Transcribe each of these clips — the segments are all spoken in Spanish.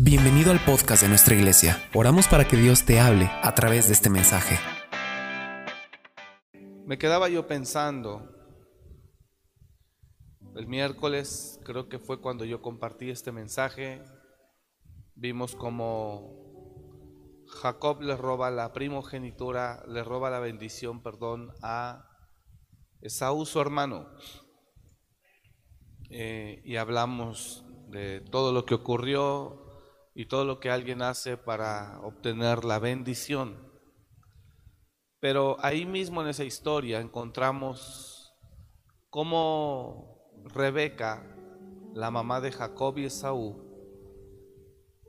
Bienvenido al podcast de nuestra iglesia. Oramos para que Dios te hable a través de este mensaje. Me quedaba yo pensando, el miércoles creo que fue cuando yo compartí este mensaje, vimos como Jacob le roba la primogenitura, le roba la bendición, perdón, a Esaú, su hermano. Eh, y hablamos de todo lo que ocurrió, y todo lo que alguien hace para obtener la bendición. Pero ahí mismo en esa historia encontramos cómo Rebeca, la mamá de Jacob y Esaú,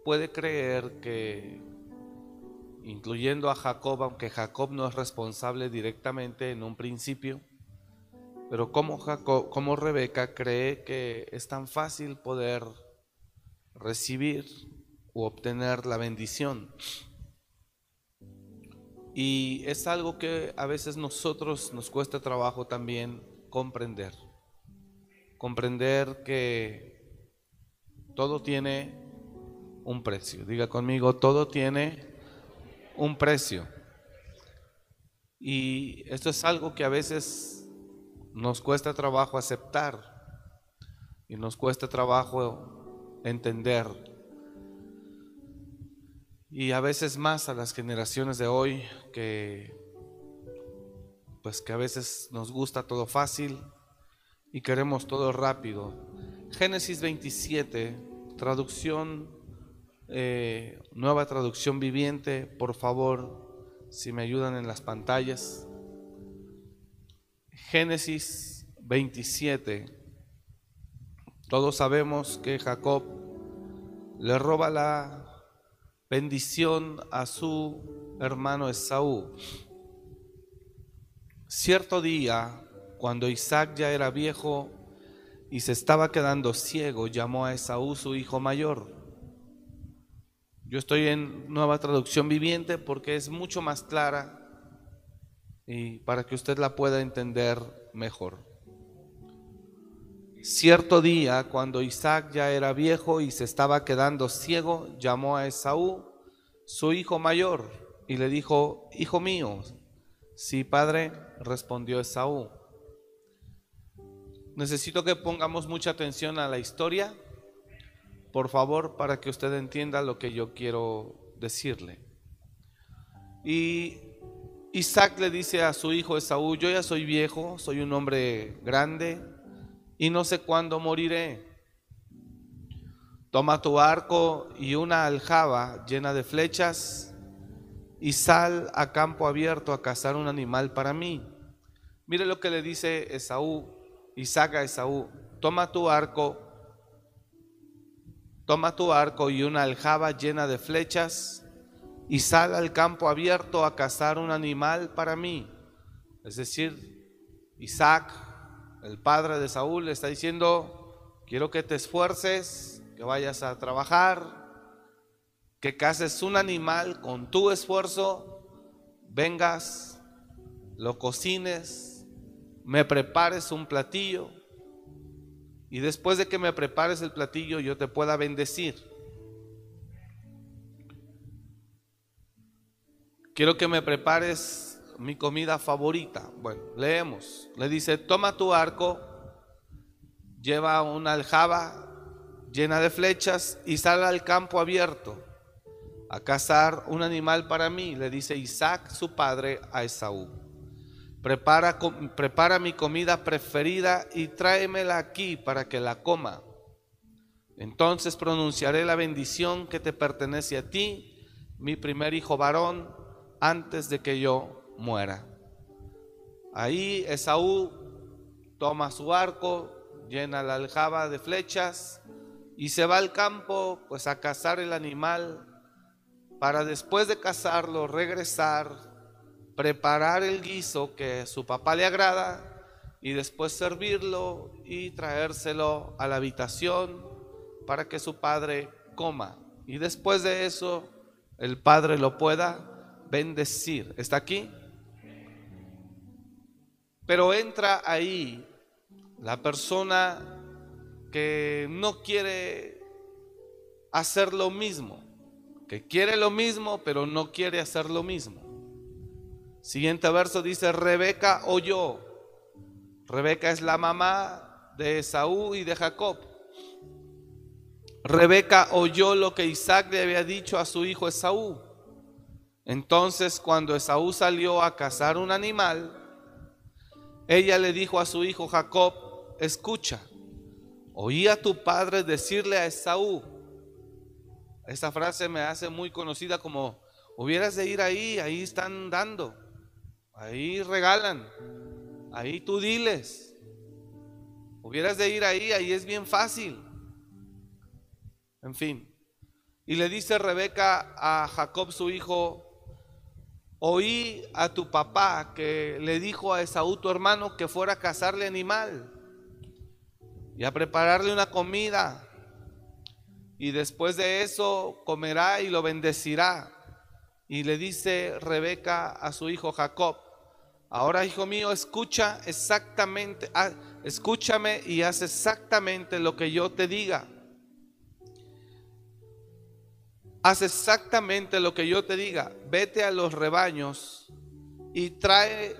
puede creer que, incluyendo a Jacob, aunque Jacob no es responsable directamente en un principio, pero como, Jacob, Rebeca cree que es tan fácil poder recibir obtener la bendición. Y es algo que a veces nosotros nos cuesta trabajo también comprender. Comprender que todo tiene un precio. Diga conmigo, todo tiene un precio. Y esto es algo que a veces nos cuesta trabajo aceptar y nos cuesta trabajo entender y a veces más a las generaciones de hoy que pues que a veces nos gusta todo fácil y queremos todo rápido. Génesis 27, traducción, eh, nueva traducción viviente, por favor, si me ayudan en las pantallas. Génesis 27, todos sabemos que Jacob le roba la bendición a su hermano Esaú. Cierto día, cuando Isaac ya era viejo y se estaba quedando ciego, llamó a Esaú su hijo mayor. Yo estoy en nueva traducción viviente porque es mucho más clara y para que usted la pueda entender mejor. Cierto día, cuando Isaac ya era viejo y se estaba quedando ciego, llamó a Esaú, su hijo mayor, y le dijo, Hijo mío, sí, padre, respondió Esaú. Necesito que pongamos mucha atención a la historia, por favor, para que usted entienda lo que yo quiero decirle. Y Isaac le dice a su hijo Esaú, yo ya soy viejo, soy un hombre grande, y no sé cuándo moriré. Toma tu arco y una aljaba llena de flechas y sal a campo abierto a cazar un animal para mí. Mire lo que le dice Esaú, Isaac a Esaú, toma tu arco, toma tu arco y una aljaba llena de flechas y sal al campo abierto a cazar un animal para mí. Es decir, Isaac el padre de Saúl le está diciendo, quiero que te esfuerces, que vayas a trabajar, que cases un animal con tu esfuerzo, vengas, lo cocines, me prepares un platillo y después de que me prepares el platillo yo te pueda bendecir. Quiero que me prepares mi comida favorita. Bueno, leemos. Le dice, toma tu arco, lleva una aljaba llena de flechas y sale al campo abierto a cazar un animal para mí. Le dice Isaac, su padre, a Esaú. Prepara, prepara mi comida preferida y tráemela aquí para que la coma. Entonces pronunciaré la bendición que te pertenece a ti, mi primer hijo varón, antes de que yo muera. Ahí Esaú toma su arco, llena la aljaba de flechas y se va al campo pues a cazar el animal para después de cazarlo regresar, preparar el guiso que su papá le agrada y después servirlo y traérselo a la habitación para que su padre coma. Y después de eso el padre lo pueda bendecir. ¿Está aquí? Pero entra ahí la persona que no quiere hacer lo mismo, que quiere lo mismo, pero no quiere hacer lo mismo. Siguiente verso dice, Rebeca oyó. Rebeca es la mamá de Esaú y de Jacob. Rebeca oyó lo que Isaac le había dicho a su hijo Esaú. Entonces cuando Esaú salió a cazar un animal, ella le dijo a su hijo Jacob, escucha, oí a tu padre decirle a Esaú, esta frase me hace muy conocida como, hubieras de ir ahí, ahí están dando, ahí regalan, ahí tú diles, hubieras de ir ahí, ahí es bien fácil. En fin. Y le dice Rebeca a Jacob su hijo, oí a tu papá que le dijo a Esaú tu hermano que fuera a cazarle animal y a prepararle una comida. Y después de eso comerá y lo bendecirá. Y le dice Rebeca a su hijo Jacob, ahora hijo mío, escucha exactamente, ah, escúchame y haz exactamente lo que yo te diga. haz exactamente lo que yo te diga, vete a los rebaños y trae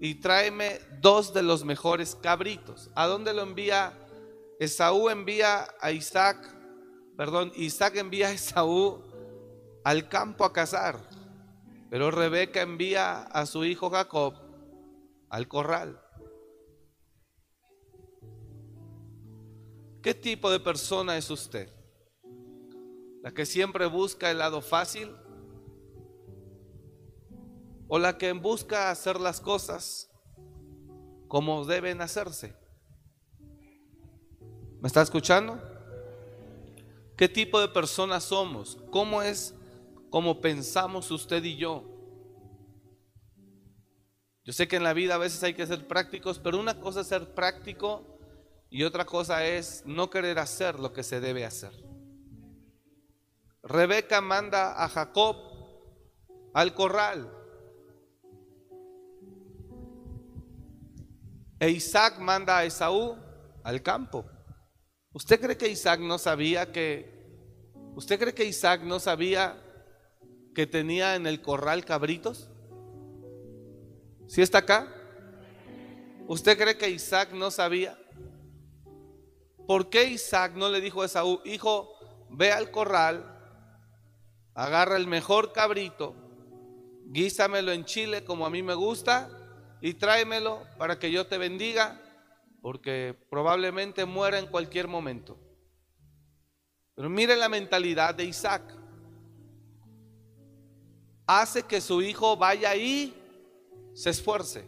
y tráeme dos de los mejores cabritos. ¿A dónde lo envía? Esaú envía a Isaac, perdón, Isaac envía a Esaú al campo a cazar, pero Rebeca envía a su hijo Jacob al corral. ¿Qué tipo de persona es usted? la que siempre busca el lado fácil o la que busca hacer las cosas como deben hacerse. ¿Me está escuchando? ¿Qué tipo de personas somos? ¿Cómo es como pensamos usted y yo? Yo sé que en la vida a veces hay que ser prácticos, pero una cosa es ser práctico y otra cosa es no querer hacer lo que se debe hacer. Rebeca manda a Jacob al corral. E Isaac manda a Esaú al campo. ¿Usted cree que Isaac no sabía que ¿Usted cree que Isaac no sabía que tenía en el corral cabritos? ¿Sí está acá? ¿Usted cree que Isaac no sabía? ¿Por qué Isaac no le dijo a Esaú, hijo, ve al corral agarra el mejor cabrito, guísamelo en chile como a mí me gusta y tráemelo para que yo te bendiga, porque probablemente muera en cualquier momento. Pero mire la mentalidad de Isaac. Hace que su hijo vaya ahí, se esfuerce.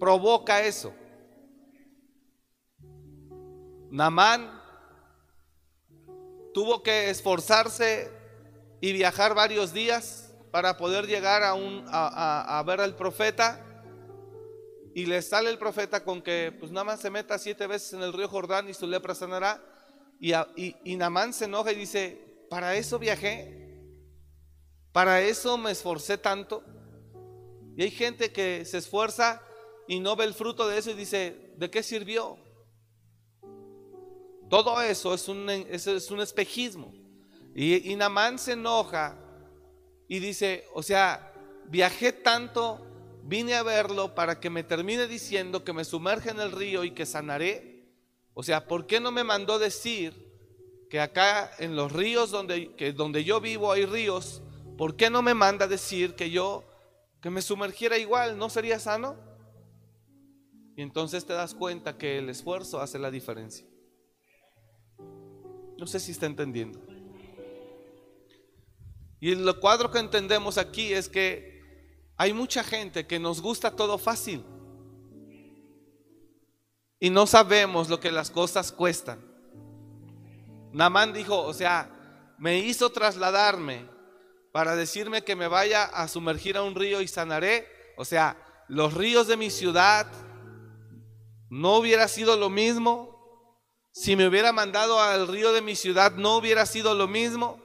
Provoca eso. Namán tuvo que esforzarse y viajar varios días para poder llegar a, un, a, ver al profeta. Y le sale el profeta con que pues nada más se meta siete veces en el río Jordán y su lepra sanará. Y, y, Namán se enoja y dice, para eso viajé, para eso me esforcé tanto. Y hay gente que se esfuerza y no ve el fruto de eso y dice, ¿de qué sirvió? Todo eso es un, es un espejismo. Y, y Namán se enoja y dice, o sea, viajé tanto, vine a verlo para que me termine diciendo que me sumerge en el río y que sanaré. O sea, ¿por qué no me mandó decir que acá en los ríos donde, que donde yo vivo hay ríos? ¿Por qué no me manda decir que yo, que me sumergiera igual, no sería sano? Y entonces te das cuenta que el esfuerzo hace la diferencia. No sé si está entendiendo. Y el cuadro que entendemos aquí es que hay mucha gente que nos gusta todo fácil. Y no sabemos lo que las cosas cuestan. Namán dijo, o sea, me hizo trasladarme para decirme que me vaya a sumergir a un río y sanaré. O sea, los ríos de mi ciudad no hubiera sido lo mismo. Si me hubiera mandado al río de mi ciudad, ¿no hubiera sido lo mismo?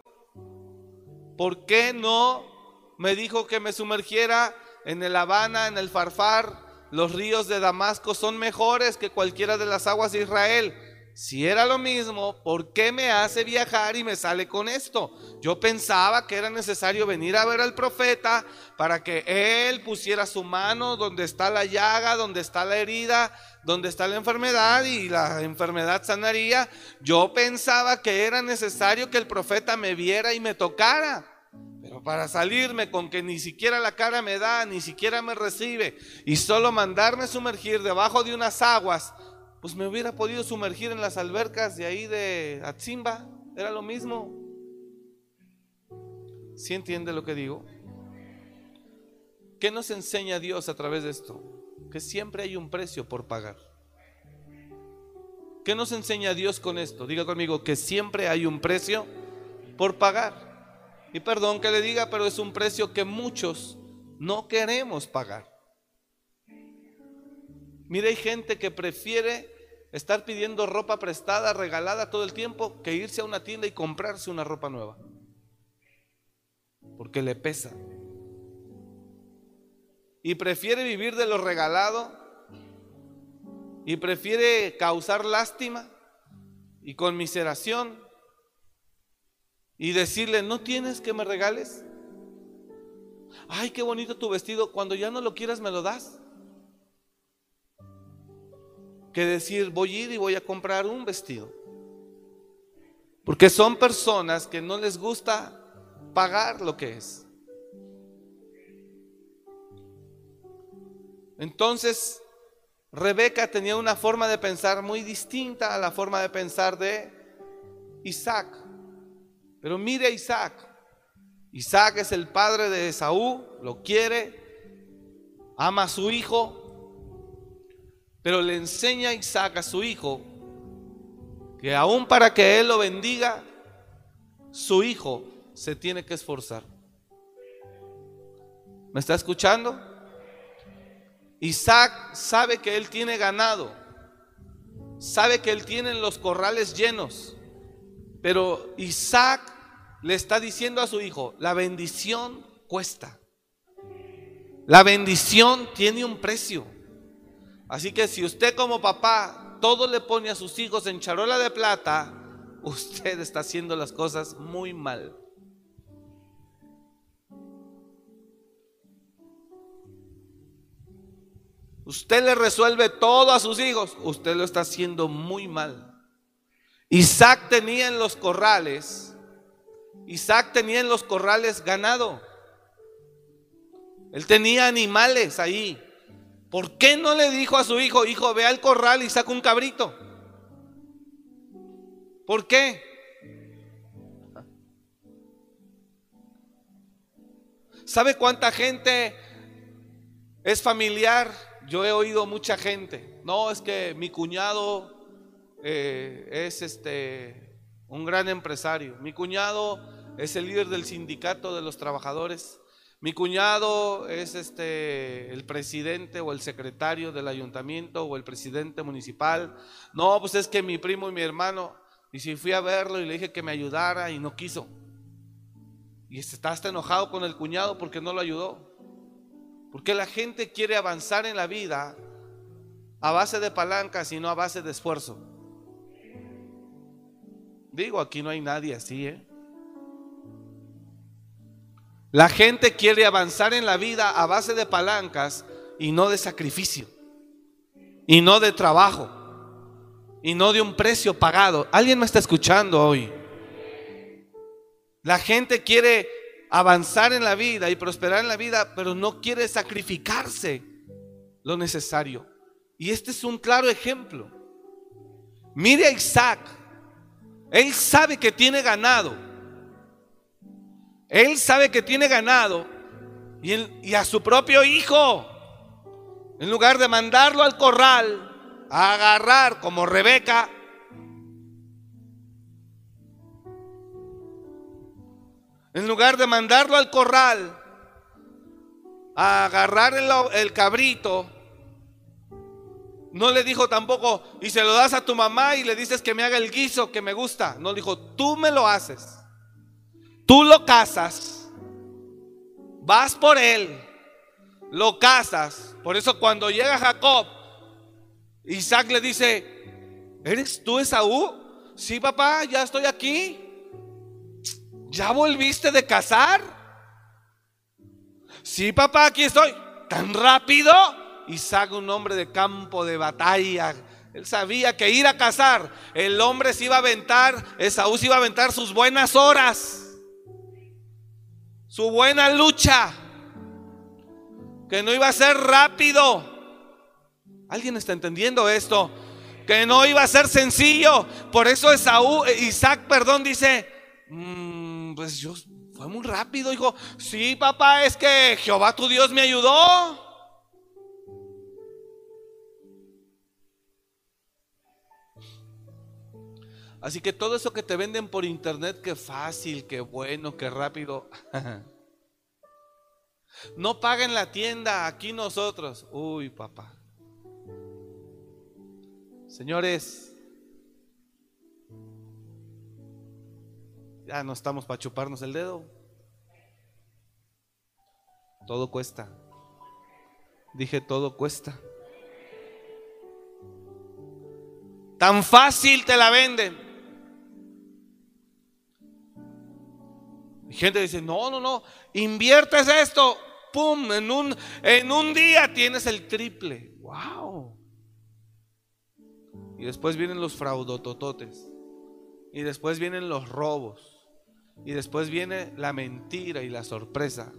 ¿Por qué no me dijo que me sumergiera en el Habana, en el Farfar? Los ríos de Damasco son mejores que cualquiera de las aguas de Israel. si era lo mismo, ¿por qué me hace viajar y me sale con esto? Yo pensaba que era necesario venir a ver al profeta para que él pusiera su mano donde está la llaga, donde está la herida, donde está la enfermedad y la enfermedad sanaría. Yo pensaba que era necesario que el profeta me viera y me tocara. Pero para salirme con que ni siquiera la cara me da, ni siquiera me recibe y solo mandarme sumergir debajo de unas aguas pues me hubiera podido sumergir en las albercas de ahí de Atzimba, era lo mismo. ¿Sí entiende lo que digo? ¿Qué nos enseña Dios a través de esto? Que siempre hay un precio por pagar. ¿Qué nos enseña Dios con esto? Diga conmigo que siempre hay un precio por pagar. Y perdón que le diga, pero es un precio que muchos no queremos pagar. Mire, hay gente que prefiere estar pidiendo ropa prestada, regalada todo el tiempo, que irse a una tienda y comprarse una ropa nueva. Porque le pesa. Y prefiere vivir de lo regalado. Y prefiere causar lástima y conmiseración. Y decirle, no tienes que me regales. Ay, qué bonito tu vestido. Cuando ya no lo quieras, me lo das que decir voy a ir y voy a comprar un vestido. Porque son personas que no les gusta pagar lo que es. Entonces, Rebeca tenía una forma de pensar muy distinta a la forma de pensar de Isaac. Pero mire a Isaac. Isaac es el padre de Esaú, lo quiere, ama a su hijo, pero le enseña a Isaac a su hijo que aún para que él lo bendiga, su hijo se tiene que esforzar. ¿Me está escuchando? Isaac sabe que él tiene ganado, sabe que él tiene los corrales llenos, pero Isaac le está diciendo a su hijo, la bendición cuesta. La bendición tiene un precio. Así que si usted como papá todo le pone a sus hijos en charola de plata, usted está haciendo las cosas muy mal. Usted le resuelve todo a sus hijos, usted lo está haciendo muy mal. Isaac tenía en los corrales, Isaac tenía en los corrales ganado. Él tenía animales ahí. ¿Por qué no le dijo a su hijo, hijo, ve al corral y saca un cabrito? ¿Por qué? ¿Sabe cuánta gente es familiar? Yo he oído mucha gente. No, es que mi cuñado eh, es este un gran empresario. Mi cuñado es el líder del sindicato de los trabajadores. Mi cuñado es este el presidente o el secretario del ayuntamiento o el presidente municipal. No, pues es que mi primo y mi hermano. Y si fui a verlo y le dije que me ayudara y no quiso. Y está hasta enojado con el cuñado porque no lo ayudó. Porque la gente quiere avanzar en la vida a base de palancas y no a base de esfuerzo. Digo, aquí no hay nadie así, ¿eh? La gente quiere avanzar en la vida a base de palancas y no de sacrificio. Y no de trabajo. Y no de un precio pagado. ¿Alguien me está escuchando hoy? La gente quiere avanzar en la vida y prosperar en la vida, pero no quiere sacrificarse lo necesario. Y este es un claro ejemplo. Mire a Isaac. Él sabe que tiene ganado. Él sabe que tiene ganado y, a su propio hijo, en lugar de mandarlo al corral a agarrar como Rebeca, en lugar de mandarlo al corral a agarrar el, el cabrito, no le dijo tampoco, y se lo das a tu mamá y le dices que me haga el guiso que me gusta. No dijo, tú me lo haces. Tú lo casas, vas por él, lo casas. Por eso cuando llega Jacob, Isaac le dice, ¿Eres tú Esaú? Sí, papá, ya estoy aquí. ¿Ya volviste de cazar? Sí, papá, aquí estoy. ¿Tan rápido? Isaac, un hombre de campo de batalla. Él sabía que ir a cazar, el hombre se iba a aventar, Esaú se iba a aventar sus buenas horas, su buena lucha, que no iba a ser rápido. ¿Alguien está entendiendo esto? Que no iba a ser sencillo. Por eso Esaú, eh, Isaac, perdón, dice, mm, pues yo, fue muy rápido, hijo. Sí, papá, es que Jehová tu Dios me ayudó. Así que todo eso que te venden por internet, que fácil, que bueno, que rápido. No paguen la tienda, aquí nosotros. Uy, papá. Señores, ya no estamos para chuparnos el dedo. Todo cuesta. Dije, todo cuesta. Tan fácil te la venden. Gente dice, no, no, no, inviertes esto, pum, en un, en un día tienes el triple. Wow. Y después vienen los fraudotototes. Y después vienen los robos. Y después viene la mentira y la sorpresa.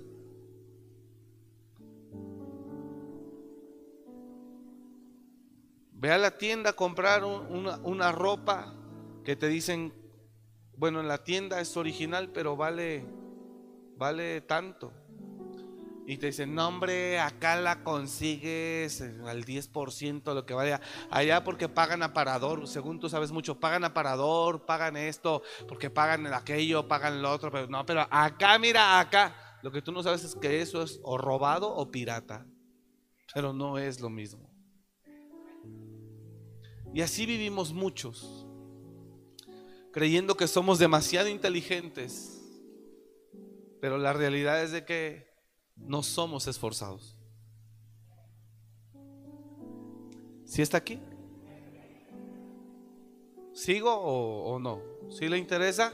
Ve a la tienda a comprar una, una, ropa que te dicen, bueno, en la tienda es original, pero vale, vale tanto. Y te dicen, no hombre, acá la consigues al 10% lo que vaya allá porque pagan aparador, según tú sabes mucho, pagan aparador, pagan esto, porque pagan aquello, pagan lo otro, pero no, pero acá, mira, acá, lo que tú no sabes es que eso es o robado o pirata, pero no es lo mismo. Y así vivimos muchos, creyendo que somos demasiado inteligentes, pero la realidad es de que no somos esforzados. ¿Si está aquí? ¿Sigo o, no? ¿Si le interesa?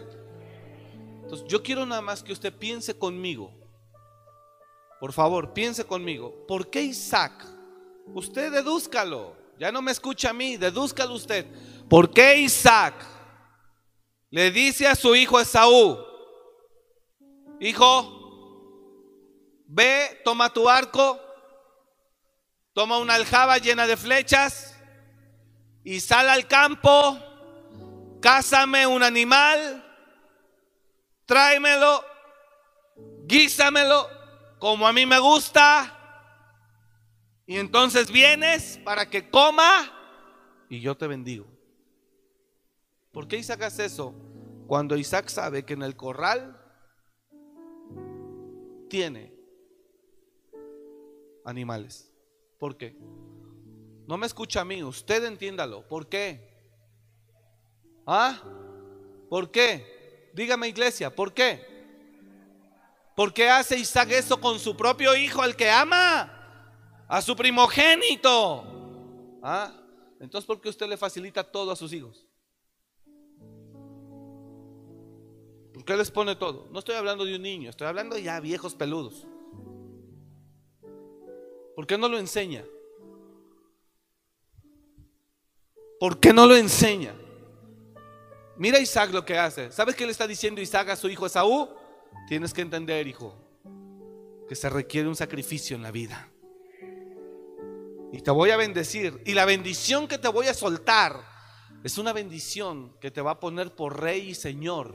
Entonces, yo quiero nada más que usted piense conmigo. Por favor, piense conmigo. ¿Por qué Isaac? Usted dedúzcalo. Ya no me escucha a mí, dedúzcalo usted. ¿Por qué Isaac le dice a su hijo Esaú, hijo, Ve, toma tu arco, toma una aljaba llena de flechas y sal al campo, cásame un animal, tráemelo, guísamelo como a mí me gusta. Y entonces vienes para que coma y yo te bendigo. ¿Por qué Isaac hace eso? Cuando Isaac sabe que en el corral tiene animales. ¿Por qué? No me escucha a mí, usted entiéndalo. ¿Por qué? ¿Ah? ¿Por qué? Dígame iglesia, ¿por qué? ¿Por qué hace Isaac eso con su propio hijo, al que ama? A su primogénito. ¿Ah? Entonces, ¿por qué usted le facilita todo a sus hijos? Qué les pone todo? No estoy hablando de un niño, estoy hablando ya viejos peludos. ¿Por qué no lo enseña? ¿Por qué no lo enseña? Mira Isaac lo que hace. ¿Sabes qué le está diciendo Isaac a su hijo Esaú? Tienes que entender, hijo, que se requiere un sacrificio en la vida. Y te voy a bendecir. Y la bendición que te voy a soltar es una bendición que te va a poner por rey y señor.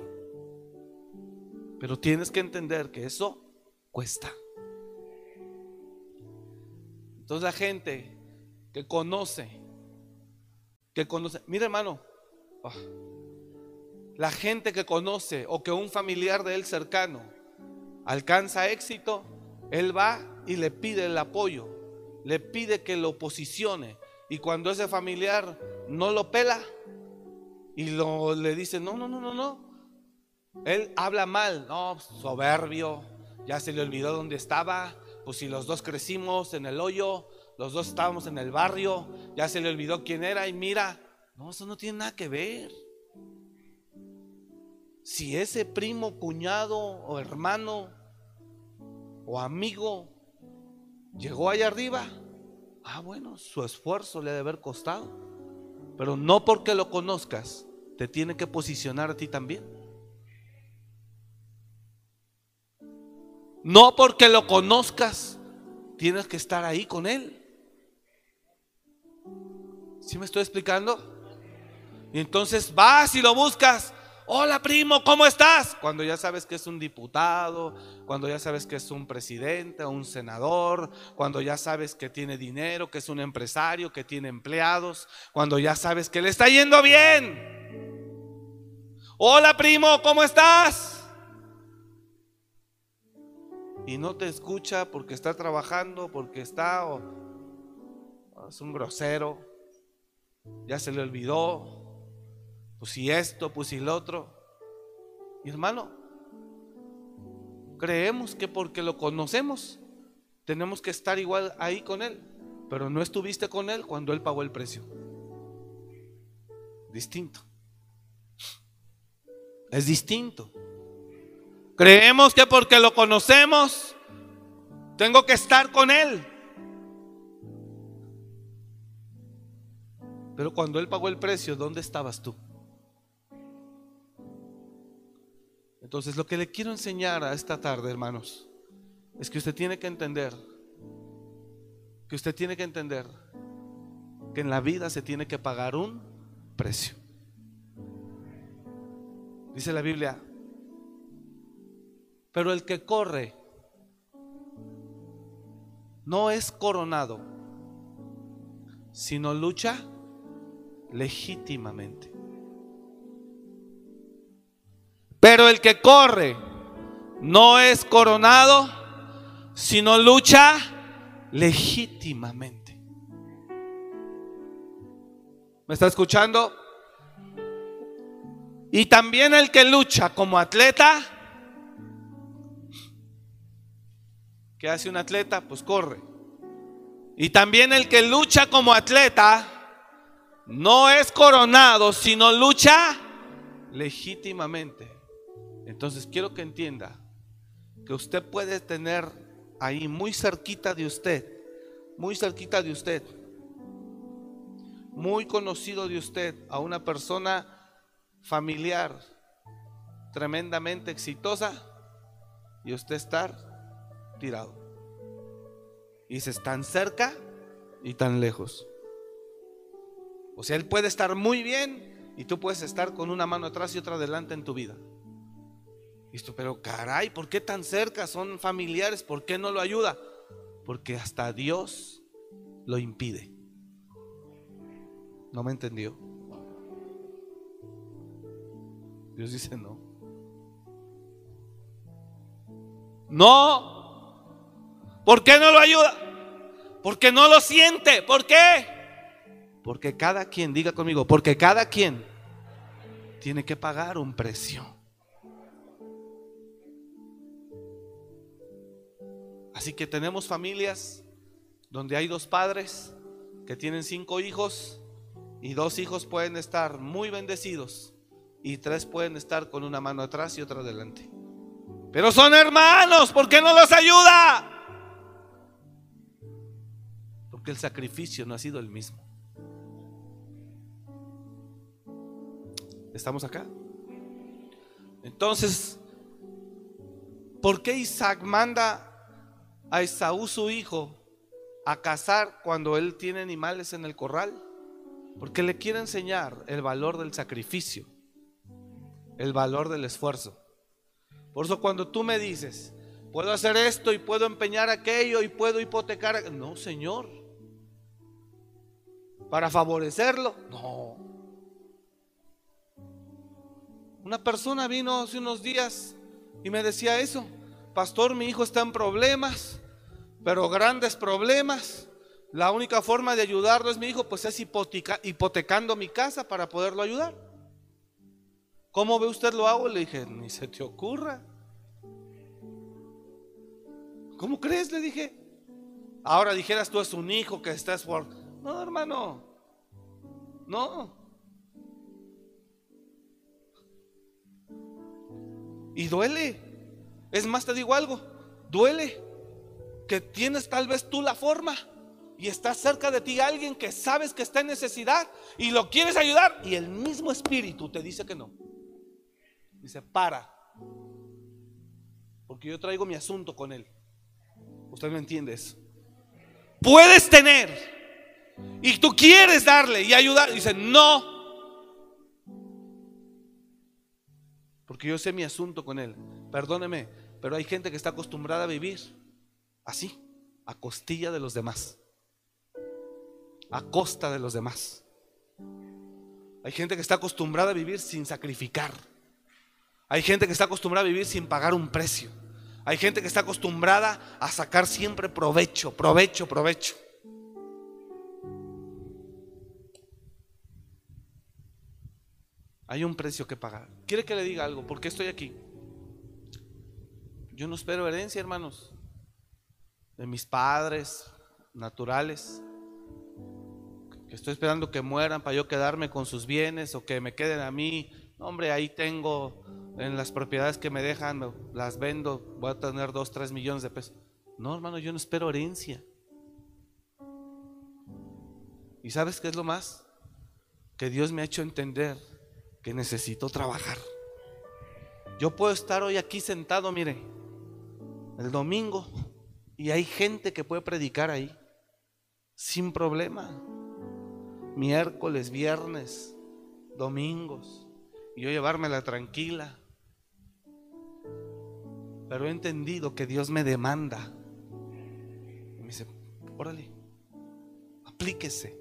Pero tienes que entender que eso cuesta. Entonces la gente que conoce, que conoce, mira hermano, ah, la gente que conoce o que un familiar de él cercano alcanza éxito, él va y le pide el apoyo, le pide que lo posicione. Y cuando ese familiar no lo pela y lo, le dice, no, no, no, no, no, él habla mal, no, soberbio, ya se le olvidó dónde estaba, pues si los dos crecimos en el hoyo, los dos estábamos en el barrio, ya se le olvidó quién era y mira, No, eso no tiene nada que ver. Si ese primo, cuñado o hermano o amigo llegó allá arriba, ah, bueno, su esfuerzo le ha de haber costado. Pero no porque lo conozcas, te tiene que posicionar a ti también. No porque lo conozcas, tienes que estar ahí con él. ¿Sí me estoy explicando? Y entonces vas y lo buscas. Hola primo, ¿cómo estás? Cuando ya sabes que es un diputado, cuando ya sabes que es un presidente o un senador, cuando ya sabes que tiene dinero, que es un empresario, que tiene empleados, cuando ya sabes que le está yendo bien. Hola primo, ¿cómo estás? Y no te escucha porque está trabajando, porque está o es un grosero, ya se le olvidó, pues si esto, pues si lo otro. Y hermano, creemos que porque lo conocemos, tenemos que estar igual ahí con Él. Pero no estuviste con Él cuando Él pagó el precio. Distinto. Es distinto. Creemos que porque lo conocemos, tengo que estar con Él. Pero cuando Él pagó el precio, ¿dónde estabas tú? Entonces lo que le quiero enseñar a esta tarde, hermanos, es que usted tiene que entender, que usted tiene que entender que en la vida se tiene que pagar un precio. Dice la Biblia, pero el que corre no es coronado, sino lucha legítimamente. Pero el que corre no es coronado, sino lucha legítimamente. ¿Me está escuchando? Y también el que lucha como atleta, ¿qué hace un atleta? Pues corre. Y también el que lucha como atleta no es coronado, sino lucha legítimamente. Entonces quiero que entienda que usted puede tener ahí muy cerquita de usted, muy cerquita de usted, muy conocido de usted, a una persona familiar tremendamente exitosa y usted estar tirado. Y se están cerca y tan lejos. O sea, él puede estar muy bien y tú puedes estar con una mano atrás y otra adelante en tu vida. Esto, pero caray, ¿por qué tan cerca? Son familiares, ¿por qué no lo ayuda? Porque hasta Dios lo impide. ¿No me entendió? Dios dice no. No. ¿Por qué no lo ayuda? Porque no lo siente. ¿Por qué? Porque cada quien, diga conmigo, porque cada quien tiene que pagar un precio. Así que tenemos familias donde hay dos padres que tienen cinco hijos y dos hijos pueden estar muy bendecidos y tres pueden estar con una mano atrás y otra adelante. Pero son hermanos, ¿por qué no los ayuda? Porque el sacrificio no ha sido el mismo. ¿Estamos acá? Entonces, ¿por qué Isaac manda a Esaú su hijo a cazar cuando él tiene animales en el corral? Porque le quiere enseñar el valor del sacrificio, el valor del esfuerzo. Por eso cuando tú me dices, puedo hacer esto y puedo empeñar aquello y puedo hipotecar, no, Señor. Para favorecerlo, no. Una persona vino hace unos días y me decía eso, pastor, mi hijo está en problemas pero grandes problemas. La única forma de ayudarlo es mi hijo, pues es hipotecando mi casa para poderlo ayudar. ¿Cómo ve usted lo hago? Le dije, ni se te ocurra. ¿Cómo crees? Le dije. Ahora dijeras tú es un hijo que estás por... No, hermano. No. Y duele. Es más, te digo algo. Duele que tienes tal vez tú la forma y está cerca de ti alguien que sabes que está en necesidad y lo quieres ayudar y el mismo espíritu te dice que no. Dice, para. Porque yo traigo mi asunto con él. Usted no entiende eso. Puedes tener y tú quieres darle y ayudar. Dice, no. Porque yo sé mi asunto con él. Perdóneme, pero hay gente que está acostumbrada a vivir así, a costilla de los demás a costa de los demás. Hay gente que está acostumbrada a vivir sin sacrificar. Hay gente que está acostumbrada a vivir sin pagar un precio. Hay gente que está acostumbrada a sacar siempre provecho, provecho, provecho. Hay un precio que pagar. ¿Quiere que le diga algo? ¿Por qué estoy aquí? Yo no espero herencia, hermanos, de mis padres naturales que estoy esperando que mueran para yo quedarme con sus bienes o que me queden a mí. hombre, ahí tengo en las propiedades que me dejan, las vendo, voy a tener dos, tres millones de pesos. No, hermano, yo no espero herencia. ¿Y sabes qué es lo más? Que Dios me ha hecho entender que necesito trabajar. Yo puedo estar hoy aquí sentado, mire, el domingo, y hay gente que puede predicar ahí, sin problema miércoles, viernes, domingos, y yo llevármela tranquila. Pero he entendido que Dios me demanda. Y me dice, órale, aplíquese.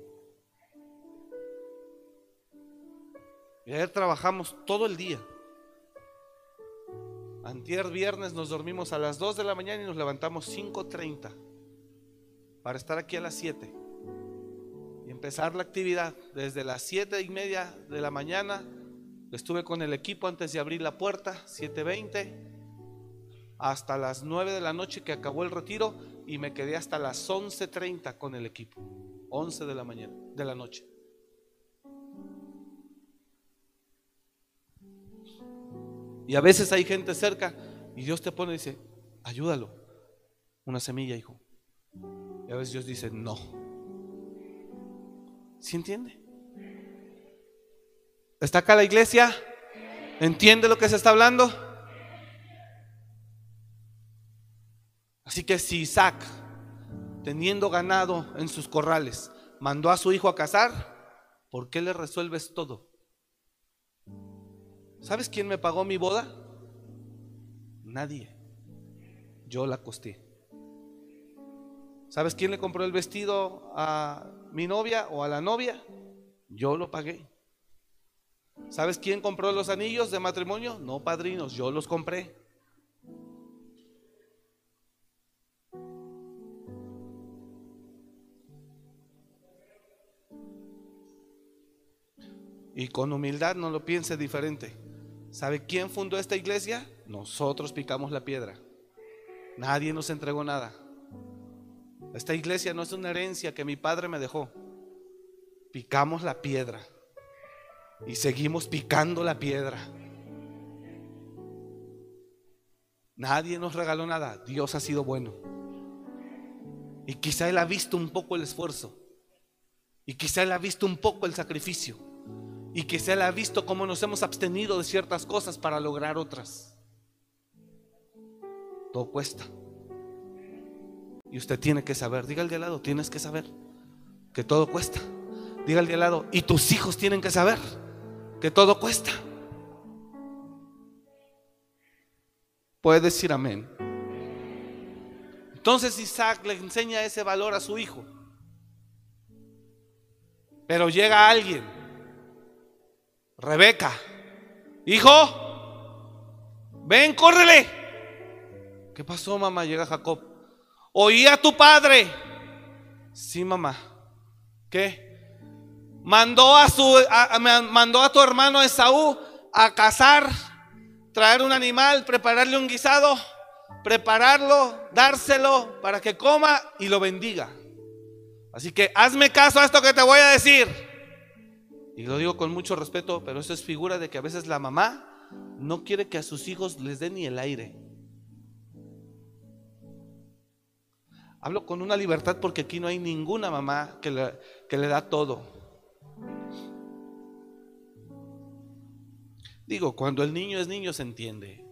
Y ayer trabajamos todo el día. Antier viernes nos dormimos a las 2 de la mañana y nos levantamos 5.30 para estar aquí a las 7 empezar la actividad desde las siete y media de la mañana. Estuve con el equipo antes de abrir la puerta, 7.20, hasta las 9 de la noche que acabó el retiro y me quedé hasta las 11.30 con el equipo, 11 de la mañana, de la noche. Y a veces hay gente cerca y Dios te pone y dice, ayúdalo, una semilla, hijo. Y a veces Dios dice, no. ¿Sí entiende? ¿Está acá la iglesia? ¿Entiende lo que se está hablando? Así que si Isaac, teniendo ganado en sus corrales, mandó a su hijo a cazar, ¿por qué le resuelves todo? ¿Sabes quién me pagó mi boda? Nadie. Yo la costé. ¿Sabes quién le compró el vestido a mi novia o a la novia? Yo lo pagué. ¿Sabes quién compró los anillos de matrimonio? No padrinos, yo los compré. Y con humildad no lo piense diferente. ¿Sabe quién fundó esta iglesia? Nosotros picamos la piedra. Nadie nos entregó nada. Esta iglesia no es una herencia que mi padre me dejó. Picamos la piedra y seguimos picando la piedra. Nadie nos regaló nada. Dios ha sido bueno. Y quizá Él ha visto un poco el esfuerzo. Y quizá Él ha visto un poco el sacrificio. Y quizá Él ha visto cómo nos hemos abstenido de ciertas cosas para lograr otras. Todo cuesta. Y usted tiene que saber, diga al de al lado, tienes que saber que todo cuesta. Diga al de al lado, y tus hijos tienen que saber que todo cuesta. Puede decir amén. Entonces Isaac le enseña ese valor a su hijo. Pero llega alguien, Rebeca, hijo, ven, córrele. ¿Qué pasó, mamá? Llega Jacob. Oí a tu padre. Sí, mamá. ¿Qué? Mandó a su mandó a tu hermano Esaú a cazar, traer un animal, prepararle un guisado, prepararlo, dárselo para que coma y lo bendiga. Así que hazme caso a esto que te voy a decir. Y lo digo con mucho respeto, pero eso es figura de que a veces la mamá no quiere que a sus hijos les dé ni el aire. Hablo con una libertad porque aquí no hay ninguna mamá que le, que le da todo. Digo, cuando el niño es niño se entiende.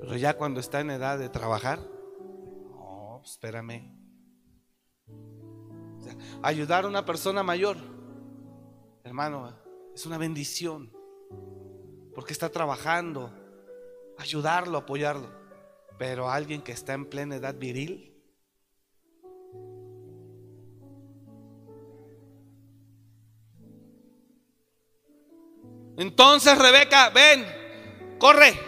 Pero ya cuando está en edad de trabajar, no, espérame. ayudar a una persona mayor, hermano, es una bendición. Porque está trabajando, ayudarlo, apoyarlo. Pero alguien que está en plena edad viril, Entonces, Rebeca, ven, corre.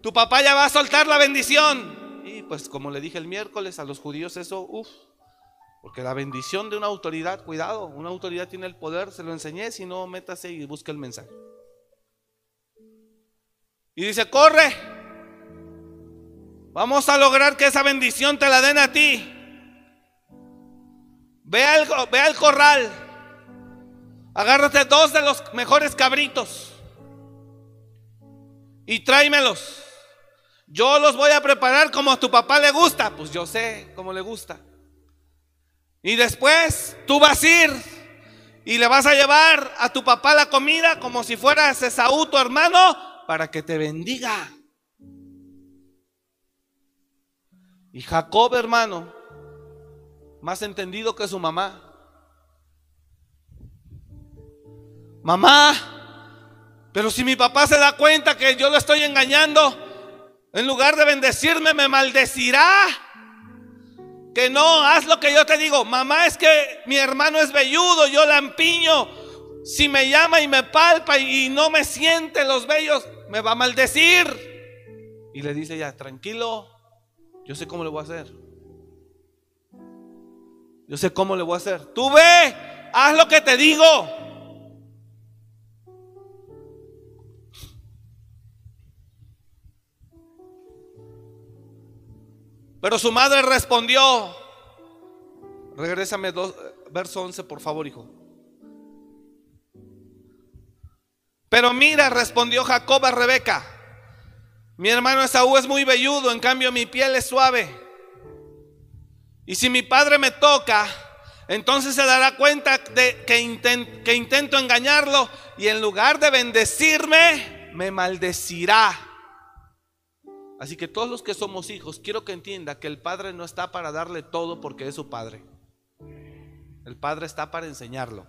Tu papá ya va a soltar la bendición. Y pues como le dije el miércoles a los judíos eso, uff, porque la bendición de una autoridad, cuidado, una autoridad tiene el poder, se lo enseñé, si no, métase y busque el mensaje. Y dice, corre, vamos a lograr que esa bendición te la den a ti. Ve al, ve al corral, agárrate dos de los mejores cabritos y tráemelos. Yo los voy a preparar como a tu papá le gusta. Pues yo sé cómo le gusta. Y después tú vas a ir y le vas a llevar a tu papá la comida como si fueras Esaú, tu hermano, para que te bendiga. Y Jacob, hermano, más entendido que su mamá. Mamá, pero si mi papá se da cuenta que yo lo estoy engañando, en lugar de bendecirme, me maldecirá. Que no, haz lo que yo te digo. Mamá, es que mi hermano es velludo, yo la empiño. Si me llama y me palpa y no me siente los vellos, me va a maldecir. Y le dice ya, tranquilo, yo sé cómo le voy a hacer. Yo sé cómo le voy a hacer. Tú ve, haz lo que te digo. Pero su madre respondió, regrésame dos, verso 11 por favor, hijo. Pero mira, respondió Jacob a Rebeca, mi hermano Esaú es muy velludo, en cambio mi piel es suave. Y si mi padre me toca, entonces se dará cuenta de que, que intento engañarlo y en lugar de bendecirme, me maldecirá. Así que todos los que somos hijos, quiero que entienda que el Padre no está para darle todo porque es su Padre. El Padre está para enseñarlo.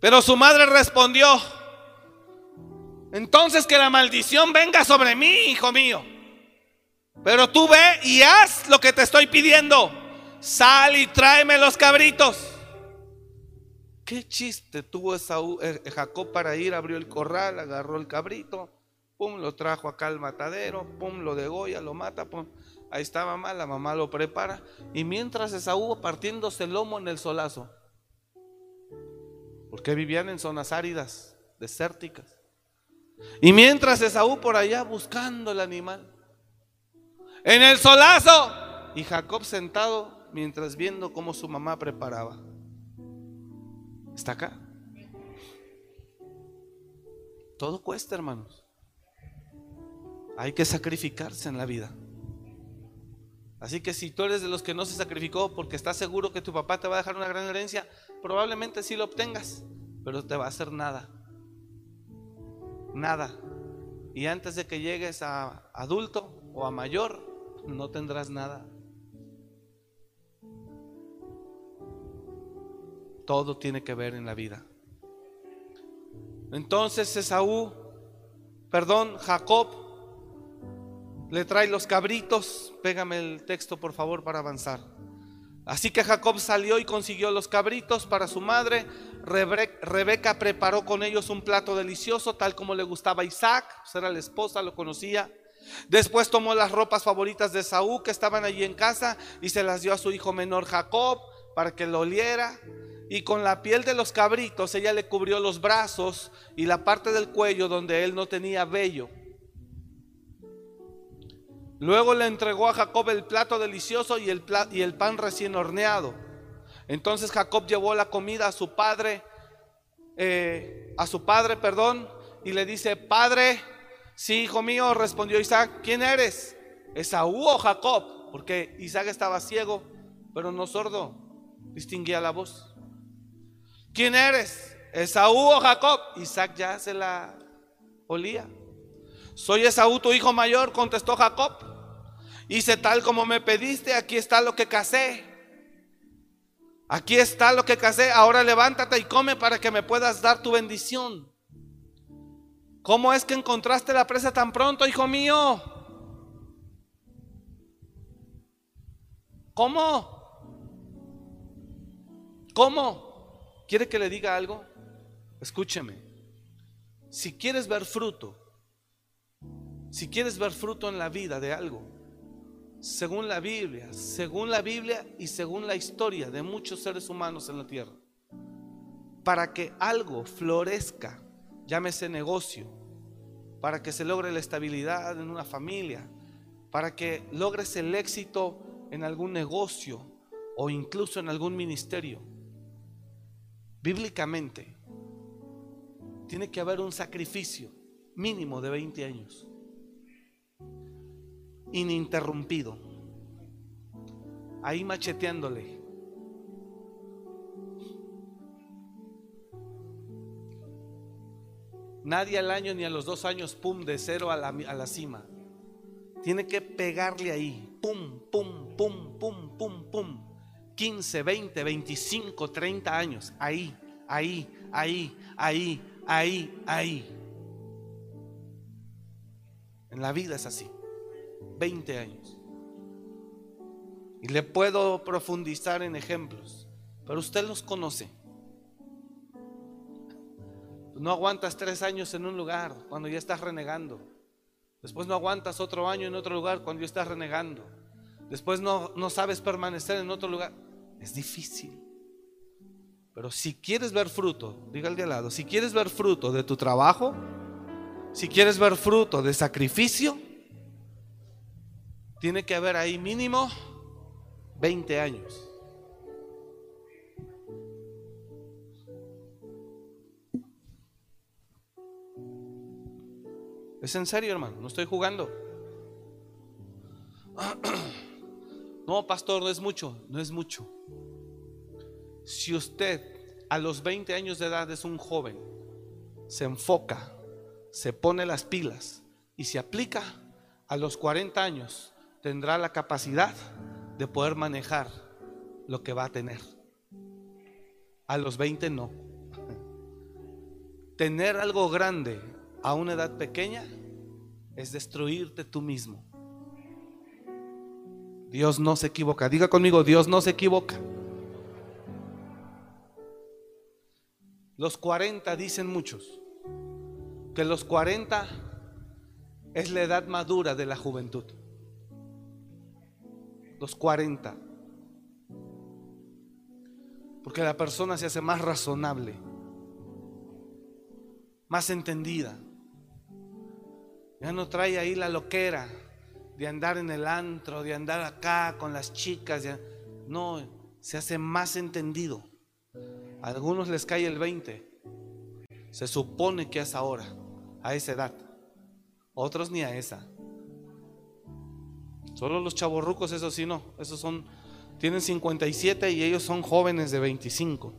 Pero su madre respondió, entonces que la maldición venga sobre mí, hijo mío. Pero tú ve y haz lo que te estoy pidiendo. Sal y tráeme los cabritos. ¿Qué chiste tuvo Esaú, eh, Jacob para ir? Abrió el corral, agarró el cabrito, pum, lo trajo acá al matadero, pum, lo degolla, lo mata, pum. Ahí está mamá, la mamá lo prepara. Y mientras Esaú partiéndose el lomo en el solazo, porque vivían en zonas áridas, desérticas. Y mientras Esaú por allá buscando el animal, en el solazo, y Jacob sentado mientras viendo cómo su mamá preparaba. ¿Está acá? Todo cuesta, hermanos. Hay que sacrificarse en la vida. Así que si tú eres de los que no se sacrificó porque estás seguro que tu papá te va a dejar una gran herencia, probablemente sí lo obtengas, pero te va a hacer nada. Nada. Y antes de que llegues a adulto o a mayor, no tendrás nada. Todo tiene que ver en la vida. Entonces Esaú, perdón, Jacob, le trae los cabritos. Pégame el texto, por favor, para avanzar. Así que Jacob salió y consiguió los cabritos para su madre. Rebeca preparó con ellos un plato delicioso, tal como le gustaba a Isaac, pues era la esposa, lo conocía. Después tomó las ropas favoritas de Saúl que estaban allí en casa y se las dio a su hijo menor Jacob para que lo oliera y con la piel de los cabritos ella le cubrió los brazos y la parte del cuello donde él no tenía vello. Luego le entregó a Jacob el plato delicioso y el, y el pan recién horneado. Entonces Jacob llevó la comida a su padre eh, a su padre, perdón, y le dice, Padre, sí, hijo mío, respondió Isaac, ¿quién eres? ¿Esaú o Jacob? Porque Isaac estaba ciego, pero no sordo, distinguía la voz. ¿Quién eres? ¿Esaú o Jacob? Isaac ya se la olía. Soy Esaú, tu hijo mayor, contestó Jacob. Hice tal como me pediste, aquí está lo que casé. Aquí está lo que casé, ahora levántate y come para que me puedas dar tu bendición. ¿Cómo es que encontraste la presa tan pronto, hijo mío? ¿Cómo? ¿Cómo? ¿Quiere que le diga algo? Escúcheme. Si quieres ver fruto, si quieres ver fruto en la vida de algo, según la Biblia, según la Biblia y según la historia de muchos seres humanos en la tierra, para que algo florezca, llámese negocio, para que se logre la estabilidad en una familia, para que logres el éxito en algún negocio o incluso en algún ministerio, bíblicamente tiene que haber un sacrificio mínimo de 20 años ininterrumpido. Ahí macheteándole. Nadie al año ni a los dos años, pum, de cero a la, a la cima. Tiene que pegarle ahí, pum, pum, pum, pum, pum, pum. 15, 20, 25, 30 años. Ahí, ahí, ahí, ahí, ahí, ahí. En la vida es así. 20 años. Y le puedo profundizar en ejemplos, pero usted los conoce. No aguantas tres años en un lugar cuando ya estás renegando. Después no aguantas otro año en otro lugar cuando ya estás renegando. Después no, no sabes permanecer en otro lugar. Es difícil. Pero si quieres ver fruto, diga al de al lado, si quieres ver fruto de tu trabajo, si quieres ver fruto de sacrificio, tiene que haber ahí mínimo 20 años. Es en serio, hermano, no estoy jugando. No, pastor, no es mucho, no es mucho. Si usted a los 20 años de edad es un joven, se enfoca, se pone las pilas y se aplica, a los 40 años tendrá la capacidad de poder manejar lo que va a tener. A los 20 no. Tener algo grande a una edad pequeña es destruirte tú mismo. Dios no se equivoca. Diga conmigo, Dios no se equivoca. Los 40 dicen muchos que los 40 es la edad madura de la juventud los 40. Porque la persona se hace más razonable, más entendida. Ya no trae ahí la loquera de andar en el antro, de andar acá con las chicas. No, se hace más entendido. A algunos les cae el 20. Se supone que es ahora, a esa edad. Otros ni a esa. Solo los chavorrucos, eso sí, no. Esos son, tienen 57 y ellos son jóvenes de 25.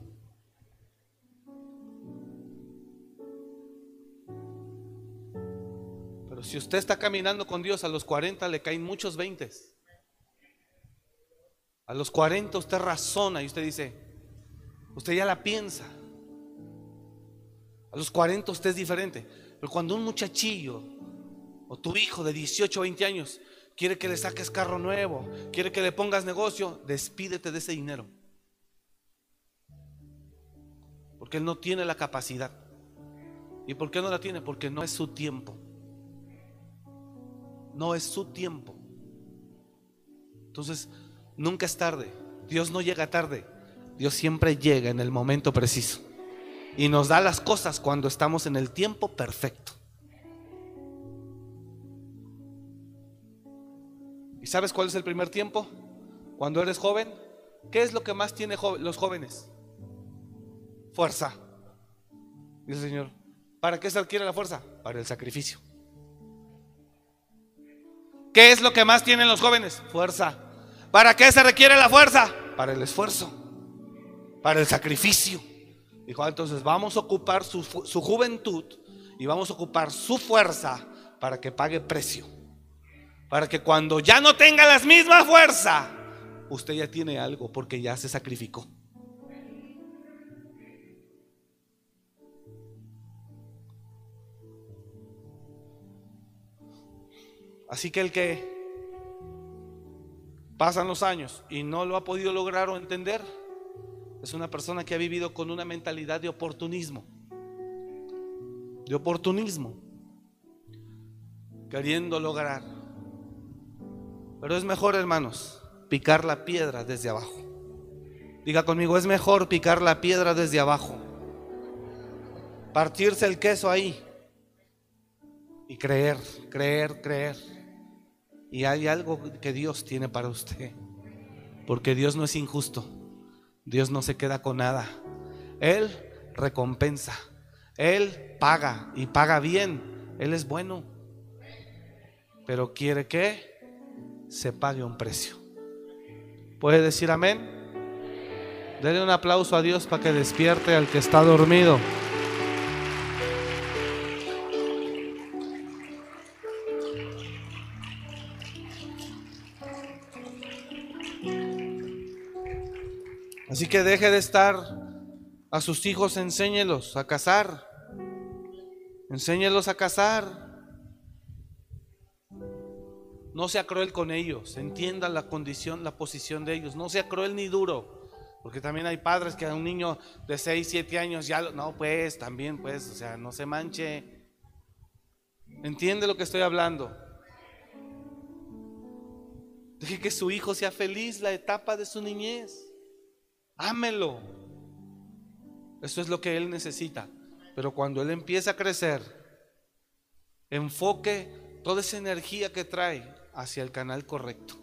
Si usted está caminando con Dios a los 40, le caen muchos 20. A los 40 usted razona y usted dice, usted ya la piensa. A los 40 usted es diferente. Pero cuando un muchachillo o tu hijo de 18 o 20 años quiere que le saques carro nuevo, quiere que le pongas negocio, despídete de ese dinero. Porque él no tiene la capacidad. ¿Y por qué no la tiene? Porque no es su tiempo. No es su tiempo. Entonces, nunca es tarde. Dios no llega tarde. Dios siempre llega en el momento preciso. Y nos da las cosas cuando estamos en el tiempo perfecto. ¿Y sabes cuál es el primer tiempo? Cuando eres joven, ¿qué es lo que más tienen los jóvenes? Fuerza. Dice el Señor, ¿para qué se adquiere la fuerza? Para el sacrificio. ¿Qué es lo que más tienen los jóvenes? Fuerza. ¿Para qué se requiere la fuerza? Para el esfuerzo, para el sacrificio. Dijo, ah, entonces vamos a ocupar su, su juventud y vamos a ocupar su fuerza para que pague precio. Para que cuando ya no tenga la misma fuerza, usted ya tiene algo porque ya se sacrificó. Así que el que pasan los años y no lo ha podido lograr o entender, es una persona que ha vivido con una mentalidad de oportunismo. De oportunismo. Queriendo lograr. Pero es mejor, hermanos, picar la piedra desde abajo. Diga conmigo, es mejor picar la piedra desde abajo. Partirse el queso ahí. Y creer, creer, creer. Y hay algo que Dios tiene para usted. Porque Dios no es injusto. Dios no se queda con nada. Él recompensa. Él paga y paga bien. Él es bueno. Pero quiere que se pague un precio. ¿Puede decir amén? Dele un aplauso a Dios para que despierte al que está dormido. Así que deje de estar a sus hijos, enséñelos a casar. Enséñelos a casar. No sea cruel con ellos, entienda la condición, la posición de ellos. No sea cruel ni duro. Porque también hay padres que a un niño de 6, 7 años ya no, pues también, pues, o sea, no se manche. Entiende lo que estoy hablando. Deje que su hijo sea feliz la etapa de su niñez. Ámelo. Eso es lo que él necesita. Pero cuando él empieza a crecer, enfoque toda esa energía que trae hacia el canal correcto.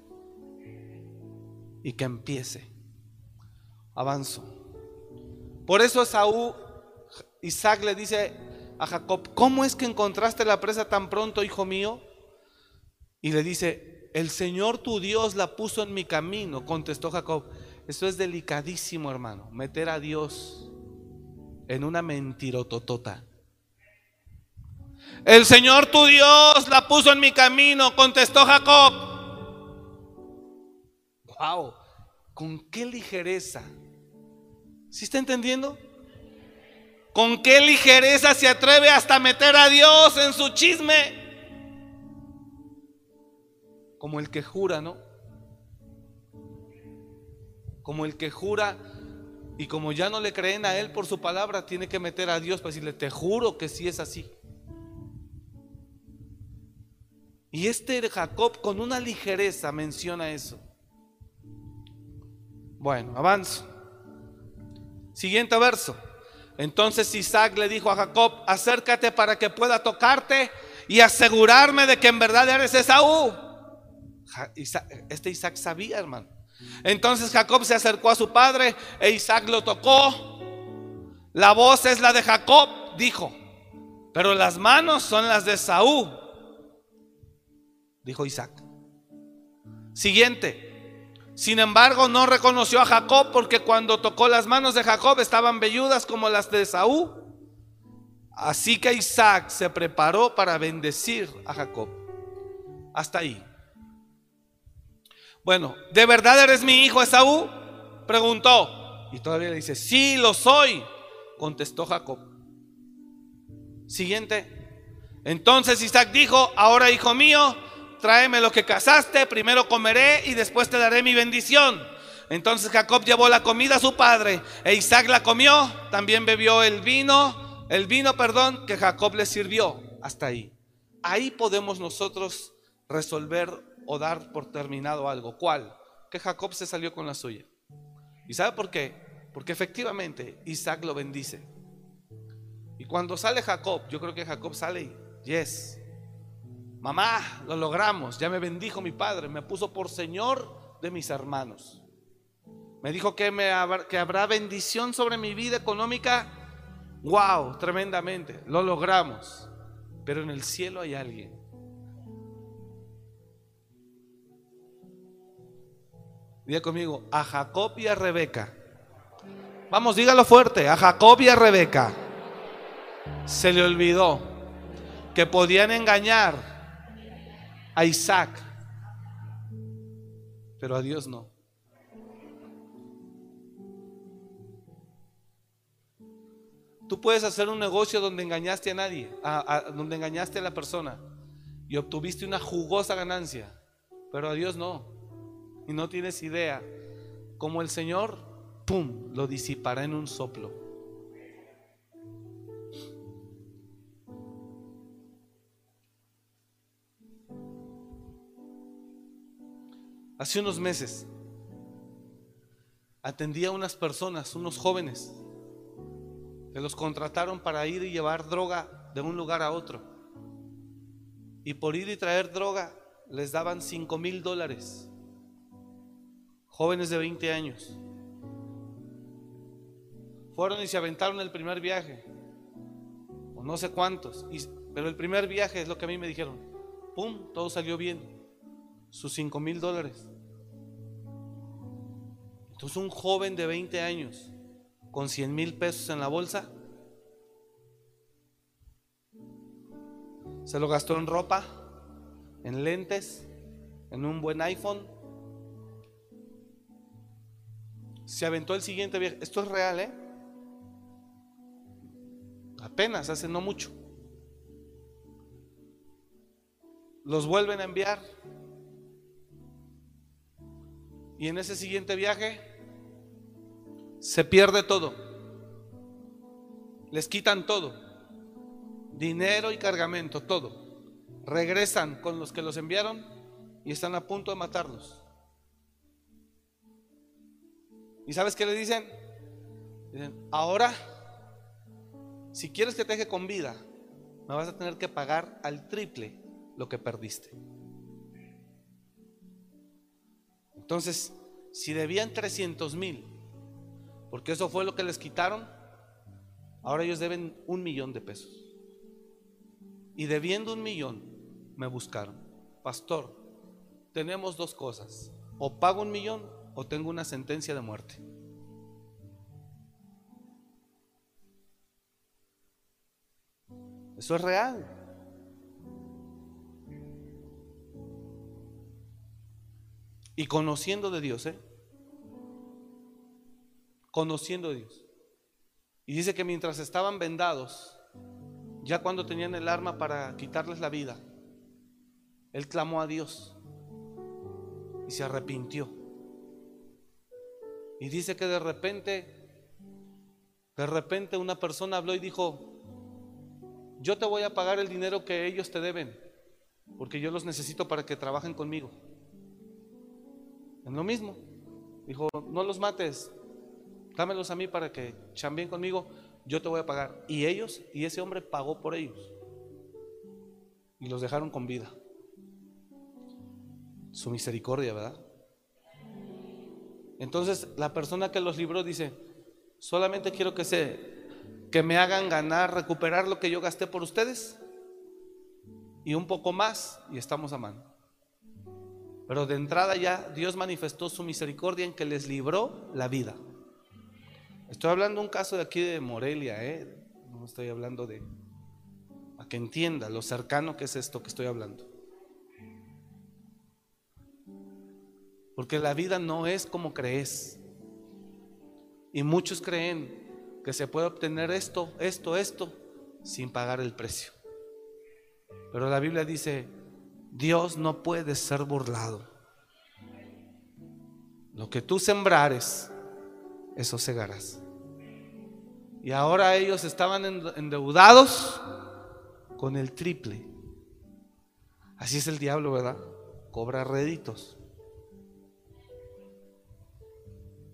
Y que empiece. Avanzo. Por eso Saúl, Isaac le dice a Jacob, ¿cómo es que encontraste la presa tan pronto, hijo mío? Y le dice, el Señor tu Dios la puso en mi camino, contestó Jacob. Esto es delicadísimo, hermano. Meter a Dios en una mentirototota. El Señor tu Dios la puso en mi camino, contestó Jacob. Wow, con qué ligereza. ¿Sí está entendiendo? Con qué ligereza se atreve hasta meter a Dios en su chisme. Como el que jura, ¿no? Como el que jura y como ya no le creen a él por su palabra, tiene que meter a Dios para decirle, te juro que sí es así. Y este Jacob con una ligereza menciona eso. Bueno, avanzo. Siguiente verso. Entonces Isaac le dijo a Jacob, acércate para que pueda tocarte y asegurarme de que en verdad eres Esaú. Este Isaac sabía, hermano. Entonces Jacob se acercó a su padre e Isaac lo tocó. La voz es la de Jacob, dijo, pero las manos son las de Saúl, dijo Isaac. Siguiente. Sin embargo, no reconoció a Jacob porque cuando tocó las manos de Jacob estaban velludas como las de Saúl. Así que Isaac se preparó para bendecir a Jacob. Hasta ahí. Bueno, ¿de verdad eres mi hijo Esaú? Preguntó. Y todavía le dice, sí, lo soy, contestó Jacob. Siguiente. Entonces Isaac dijo, ahora hijo mío, tráeme lo que cazaste, primero comeré y después te daré mi bendición. Entonces Jacob llevó la comida a su padre e Isaac la comió, también bebió el vino, el vino, perdón, que Jacob le sirvió. Hasta ahí. Ahí podemos nosotros resolver o dar por terminado algo. ¿Cuál? Que Jacob se salió con la suya. ¿Y sabe por qué? Porque efectivamente Isaac lo bendice. Y cuando sale Jacob, yo creo que Jacob sale y, yes, mamá, lo logramos, ya me bendijo mi padre, me puso por Señor de mis hermanos. Me dijo que, me que habrá bendición sobre mi vida económica wow, tremendamente, lo logramos. Pero en el cielo hay alguien. Diga conmigo, a Jacob y a Rebeca. Vamos, dígalo fuerte, a Jacob y a Rebeca. Se le olvidó que podían engañar a Isaac, pero a Dios no. Tú puedes hacer un negocio donde engañaste a nadie, donde engañaste a la persona y obtuviste una jugosa ganancia, pero a Dios no. Y no tienes idea cómo el Señor, ¡pum!, lo disipará en un soplo. Hace unos meses atendí a unas personas, unos jóvenes, que los contrataron para ir y llevar droga de un lugar a otro. Y por ir y traer droga les daban 5 mil dólares. Jóvenes de 20 años. Fueron y se aventaron el primer viaje. O no sé cuántos. pero el primer viaje es lo que a mí me dijeron. ¡Pum! Todo salió bien. Sus 5 mil dólares. Entonces un joven de 20 años con 100 mil pesos en la bolsa. Se lo gastó en ropa, en lentes, en un buen iPhone. Se aventó el siguiente viaje. Esto es real, ¿eh? Apenas, hace no mucho. Los vuelven a enviar. Y en ese siguiente viaje se pierde todo. Les quitan todo. Dinero y cargamento, todo. Regresan con los que los enviaron y están a punto de matarlos. ¿Y sabes qué le dicen? Dicen, ahora, si quieres que te deje con vida, me vas a tener que pagar al triple lo que perdiste. Entonces, si debían 300 mil, porque eso fue lo que les quitaron. Ahora ellos deben un millón de pesos. Y debiendo un millón, me buscaron. Pastor, tenemos dos cosas. O pago un millón o tengo una sentencia de muerte. Eso es real. Y conociendo de Dios, ¿eh? conociendo a Dios. Y dice que mientras estaban vendados, ya cuando tenían el arma para quitarles la vida, él clamó a Dios y se arrepintió. Y dice que de repente, de repente una persona habló y dijo, yo te voy a pagar el dinero que ellos te deben, porque yo los necesito para que trabajen conmigo. Es lo mismo. Dijo, no los mates, dámelos a mí para que chambien conmigo, yo te voy a pagar. Y ellos, y ese hombre pagó por ellos. Y los dejaron con vida. Su misericordia, ¿verdad? Entonces la persona que los libró dice, solamente quiero que se que me hagan ganar, recuperar lo que yo gasté por ustedes y un poco más y estamos a mano. Pero de entrada ya Dios manifestó su misericordia en que les libró la vida. Estoy hablando un caso de aquí de Morelia, ¿eh? no estoy hablando de... A que entienda lo cercano que es esto que estoy hablando. Porque la vida no es como crees. Y muchos creen que se puede obtener esto, esto, esto, sin pagar el precio. Pero la Biblia dice, Dios no puede ser burlado. Lo que tú sembrares, eso segarás. Y ahora ellos estaban endeudados con el triple. Así es el diablo, ¿verdad? Cobra réditos.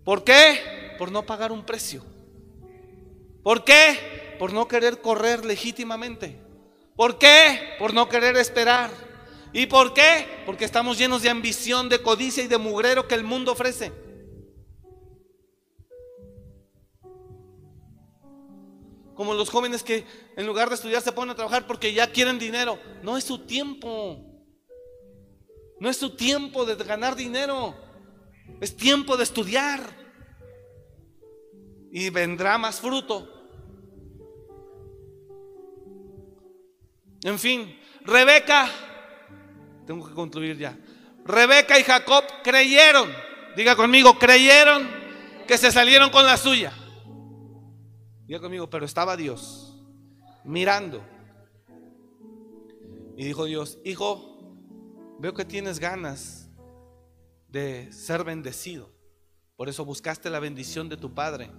¿Por qué? Por no pagar un precio. ¿Por qué? Por no querer correr legítimamente. ¿Por qué? Por no querer esperar. ¿Y por qué? Porque estamos llenos de ambición, de codicia y de mugrero que el mundo ofrece. Como los jóvenes que en lugar de estudiar se ponen a trabajar porque ya quieren dinero. No es su tiempo. No es su tiempo de ganar dinero. Es tiempo de estudiar. Y vendrá más fruto. En fin, Rebeca, tengo que concluir ya. Rebeca y Jacob creyeron, diga conmigo, creyeron que se salieron con la suya. Diga conmigo, pero estaba Dios mirando. Y dijo Dios, hijo, veo que tienes ganas de ser bendecido. Por eso buscaste la bendición de tu padre.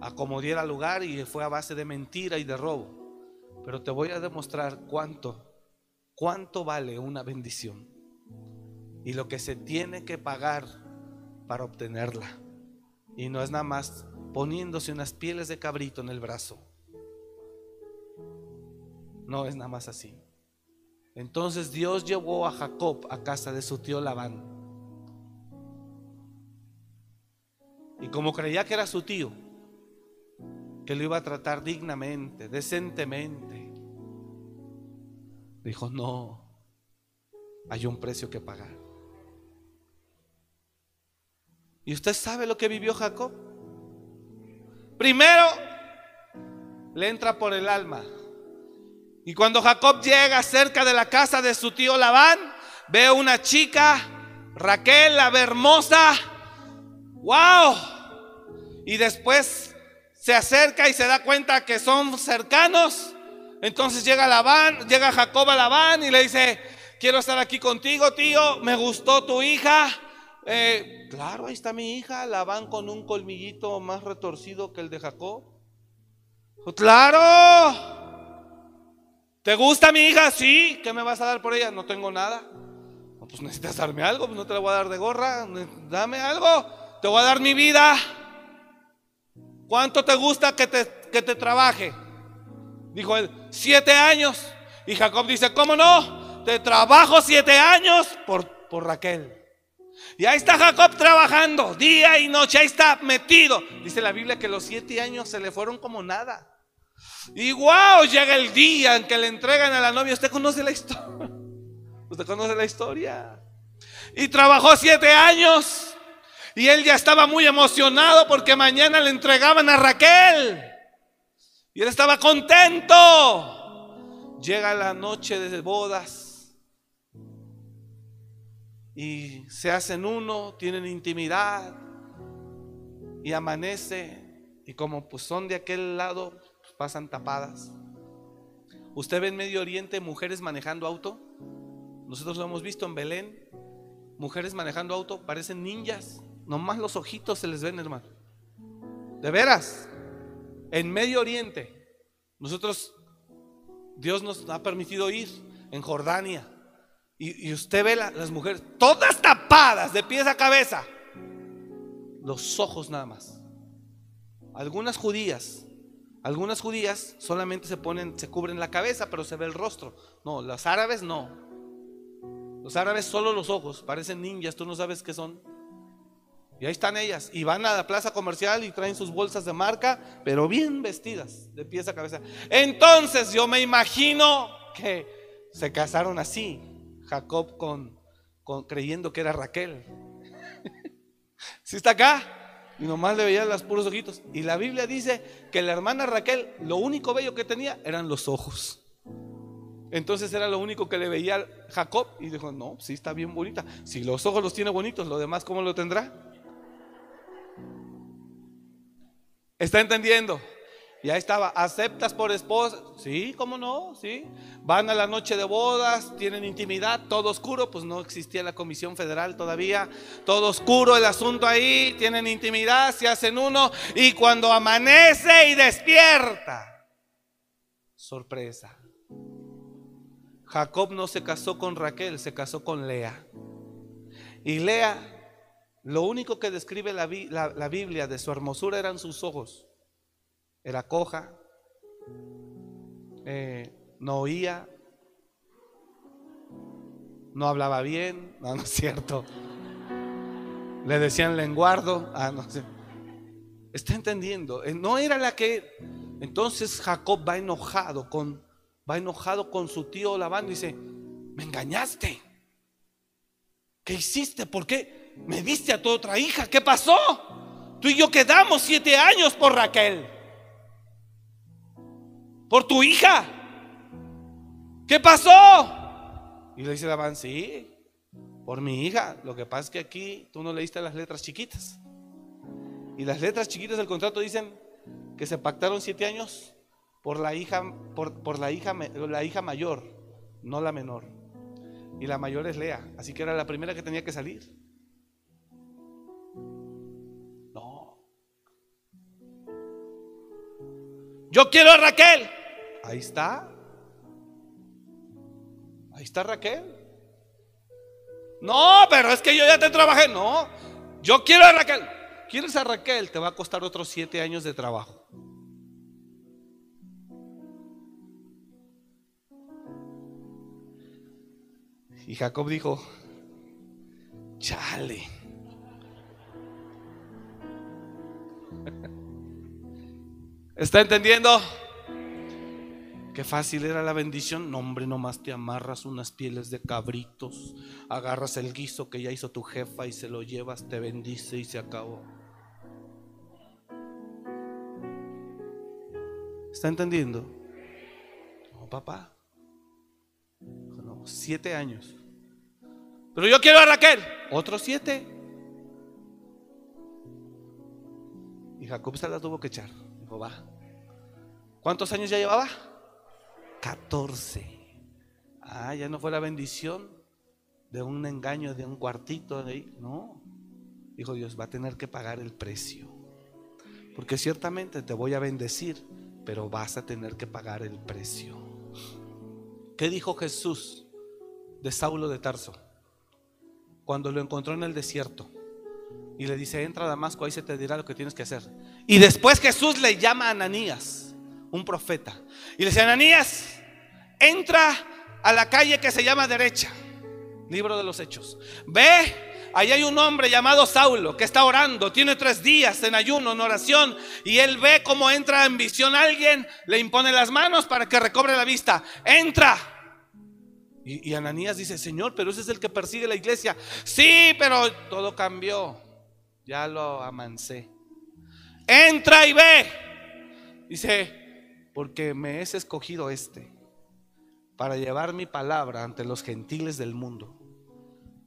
Acomodiera lugar y fue a base de mentira y de robo. Pero te voy a demostrar cuánto, cuánto vale una bendición. Y lo que se tiene que pagar para obtenerla. Y no es nada más poniéndose unas pieles de cabrito en el brazo. No es nada más así. Entonces Dios llevó a Jacob a casa de su tío Labán. Como creía que era su tío, que lo iba a tratar dignamente, decentemente, dijo, no, hay un precio que pagar. ¿Y usted sabe lo que vivió Jacob? Primero, le entra por el alma. Y cuando Jacob llega cerca de la casa de su tío Labán, ve una chica, Raquel, la hermosa. ¡Wow! Y después se acerca y se da cuenta que son cercanos. Entonces llega Labán, llega Jacob a Labán y le dice, quiero estar aquí contigo, tío, me gustó tu hija. Eh, claro, ahí está mi hija, la van con un colmillito más retorcido que el de Jacob. Claro. ¿Te gusta mi hija? Sí. ¿Qué me vas a dar por ella? No tengo nada. pues necesitas darme algo, pues no te la voy a dar de gorra. Dame algo. Te voy a dar mi vida. ¿Cuánto te gusta que te, que te trabaje? Dijo él, siete años. Y Jacob dice, ¿cómo no? Te trabajo siete años por, por Raquel. Y ahí está Jacob trabajando día y noche, ahí está metido. Dice la Biblia que los siete años se le fueron como nada. Y wow, llega el día en que le entregan a la novia. Usted conoce la historia. Usted conoce la historia. Y trabajó siete años. Y él ya estaba muy emocionado porque mañana le entregaban a Raquel. Y él estaba contento. Llega la noche de bodas y se hacen uno, tienen intimidad y amanece y como pues son de aquel lado, pues, pasan tapadas. Usted ve en Medio Oriente mujeres manejando auto. Nosotros lo hemos visto en Belén. Mujeres manejando auto, parecen ninjas. Nomás los ojitos se les ven, hermano. De veras. En Medio Oriente. Nosotros, Dios nos ha permitido ir en Jordania. Y, usted ve las mujeres todas tapadas de pies a cabeza. Los ojos nada más. Algunas judías, algunas judías solamente se ponen, se cubren la cabeza, pero se ve el rostro. No, los árabes no. Los árabes solo los ojos, parecen ninjas, tú no sabes qué son. Y ahí están ellas. Y van a la plaza comercial y traen sus bolsas de marca, pero bien vestidas, de pies a cabeza. Entonces yo me imagino que se casaron así. Jacob con, creyendo que era Raquel. Si está acá? Y nomás le veían los puros ojitos. Y la Biblia dice que la hermana Raquel, lo único bello que tenía eran los ojos. Entonces era lo único que le veía Jacob. Y dijo, no, sí está bien bonita. Si los ojos los tiene bonitos, lo demás, ¿cómo lo tendrá? ¿Está entendiendo? Y ahí estaba, ¿aceptas por esposa? Sí, ¿cómo no? Sí. Van a la noche de bodas, tienen intimidad, todo oscuro, pues no existía la Comisión Federal todavía. Todo oscuro el asunto ahí, tienen intimidad, se hacen uno y cuando amanece y despierta, sorpresa. Jacob no se casó con Raquel, se casó con Lea. Y Lea, lo único que describe la, la Biblia de su hermosura eran sus ojos era coja, eh, no oía, no hablaba bien, no, no es cierto. Le decían lenguardo, ah, no sé. Está entendiendo, eh, no era la que Entonces Jacob va enojado con, va enojado con su tío Labán y dice, me engañaste. ¿Qué hiciste? ¿Por qué? Me diste a tu otra hija. ¿Qué pasó? Tú y yo quedamos siete años por Raquel. Por tu hija. ¿Qué pasó? Y le dice Labán, sí, por mi hija. Lo que pasa es que aquí tú no leíste las letras chiquitas. Y las letras chiquitas del contrato dicen que se pactaron siete años por la hija, por, por la hija, la hija mayor, no la menor. Y la mayor es Lea, así que era la primera que tenía que salir. Yo quiero a Raquel. Ahí está. Ahí está Raquel. No, pero es que yo ya te trabajé. No, yo quiero a Raquel. ¿Quieres a Raquel? Te va a costar otros siete años de trabajo. Y Jacob dijo, chale. ¿Está entendiendo? Qué fácil era la bendición. No, hombre, nomás te amarras unas pieles de cabritos, agarras el guiso que ya hizo tu jefa y se lo llevas, te bendice y se acabó. ¿Está entendiendo? No, papá. No, siete años. Pero yo quiero a Raquel. Otros siete. Y Jacob se la tuvo que echar. ¿Cuántos años ya llevaba? 14. Ah, ya no fue la bendición de un engaño, de un cuartito. De ahí. No. Dijo Dios, va a tener que pagar el precio. Porque ciertamente te voy a bendecir, pero vas a tener que pagar el precio. ¿Qué dijo Jesús de Saulo de Tarso? Cuando lo encontró en el desierto y le dice, entra a Damasco, ahí se te dirá lo que tienes que hacer. Y después Jesús le llama a Ananías, un profeta, y le dice, Ananías, entra a la calle que se llama derecha. Libro de los Hechos. Ve, ahí hay un hombre llamado Saulo que está orando, tiene tres días en ayuno, en oración, y él ve cómo entra en visión alguien, le impone las manos para que recobre la vista. Entra. Y, y Ananías dice, Señor, pero ese es el que persigue la iglesia. Sí, pero todo cambió. Ya lo amancé. Entra y ve. Dice, porque me es escogido este para llevar mi palabra ante los gentiles del mundo.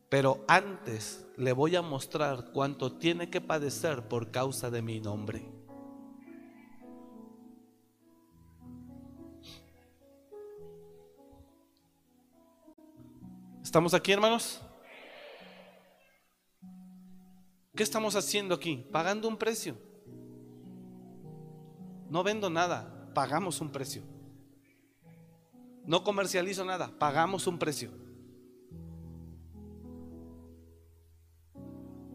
Pero antes le voy a mostrar cuánto tiene que padecer por causa de mi nombre. ¿Estamos aquí, hermanos? ¿Qué estamos haciendo aquí? Pagando un precio. No vendo nada, pagamos un precio. No comercializo nada, pagamos un precio.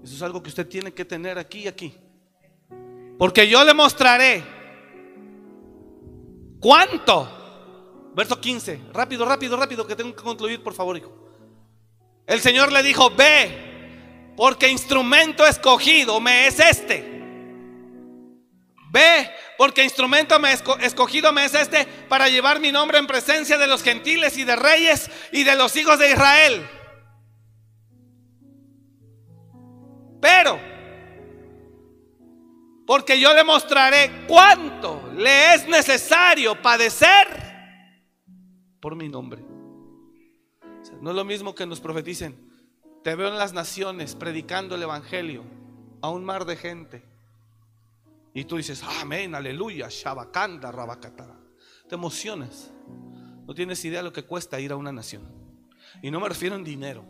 Eso es algo que usted tiene que tener aquí y aquí. Porque yo le mostraré cuánto. Verso 15. Rápido, rápido, rápido, que tengo que concluir, por favor, hijo. El Señor le dijo, ve, porque instrumento escogido me es este. Ve, porque instrumento me escogido me es este para llevar mi nombre en presencia de los gentiles y de reyes y de los hijos de Israel. Pero, porque yo le mostraré cuánto le es necesario padecer por mi nombre. no es lo mismo que nos profeticen. Te veo en las naciones predicando el evangelio a un mar de gente. Y tú dices, amén, aleluya, shabakanda, rabakatara. Te emocionas. No tienes idea de lo que cuesta ir a una nación. Y no me refiero en dinero,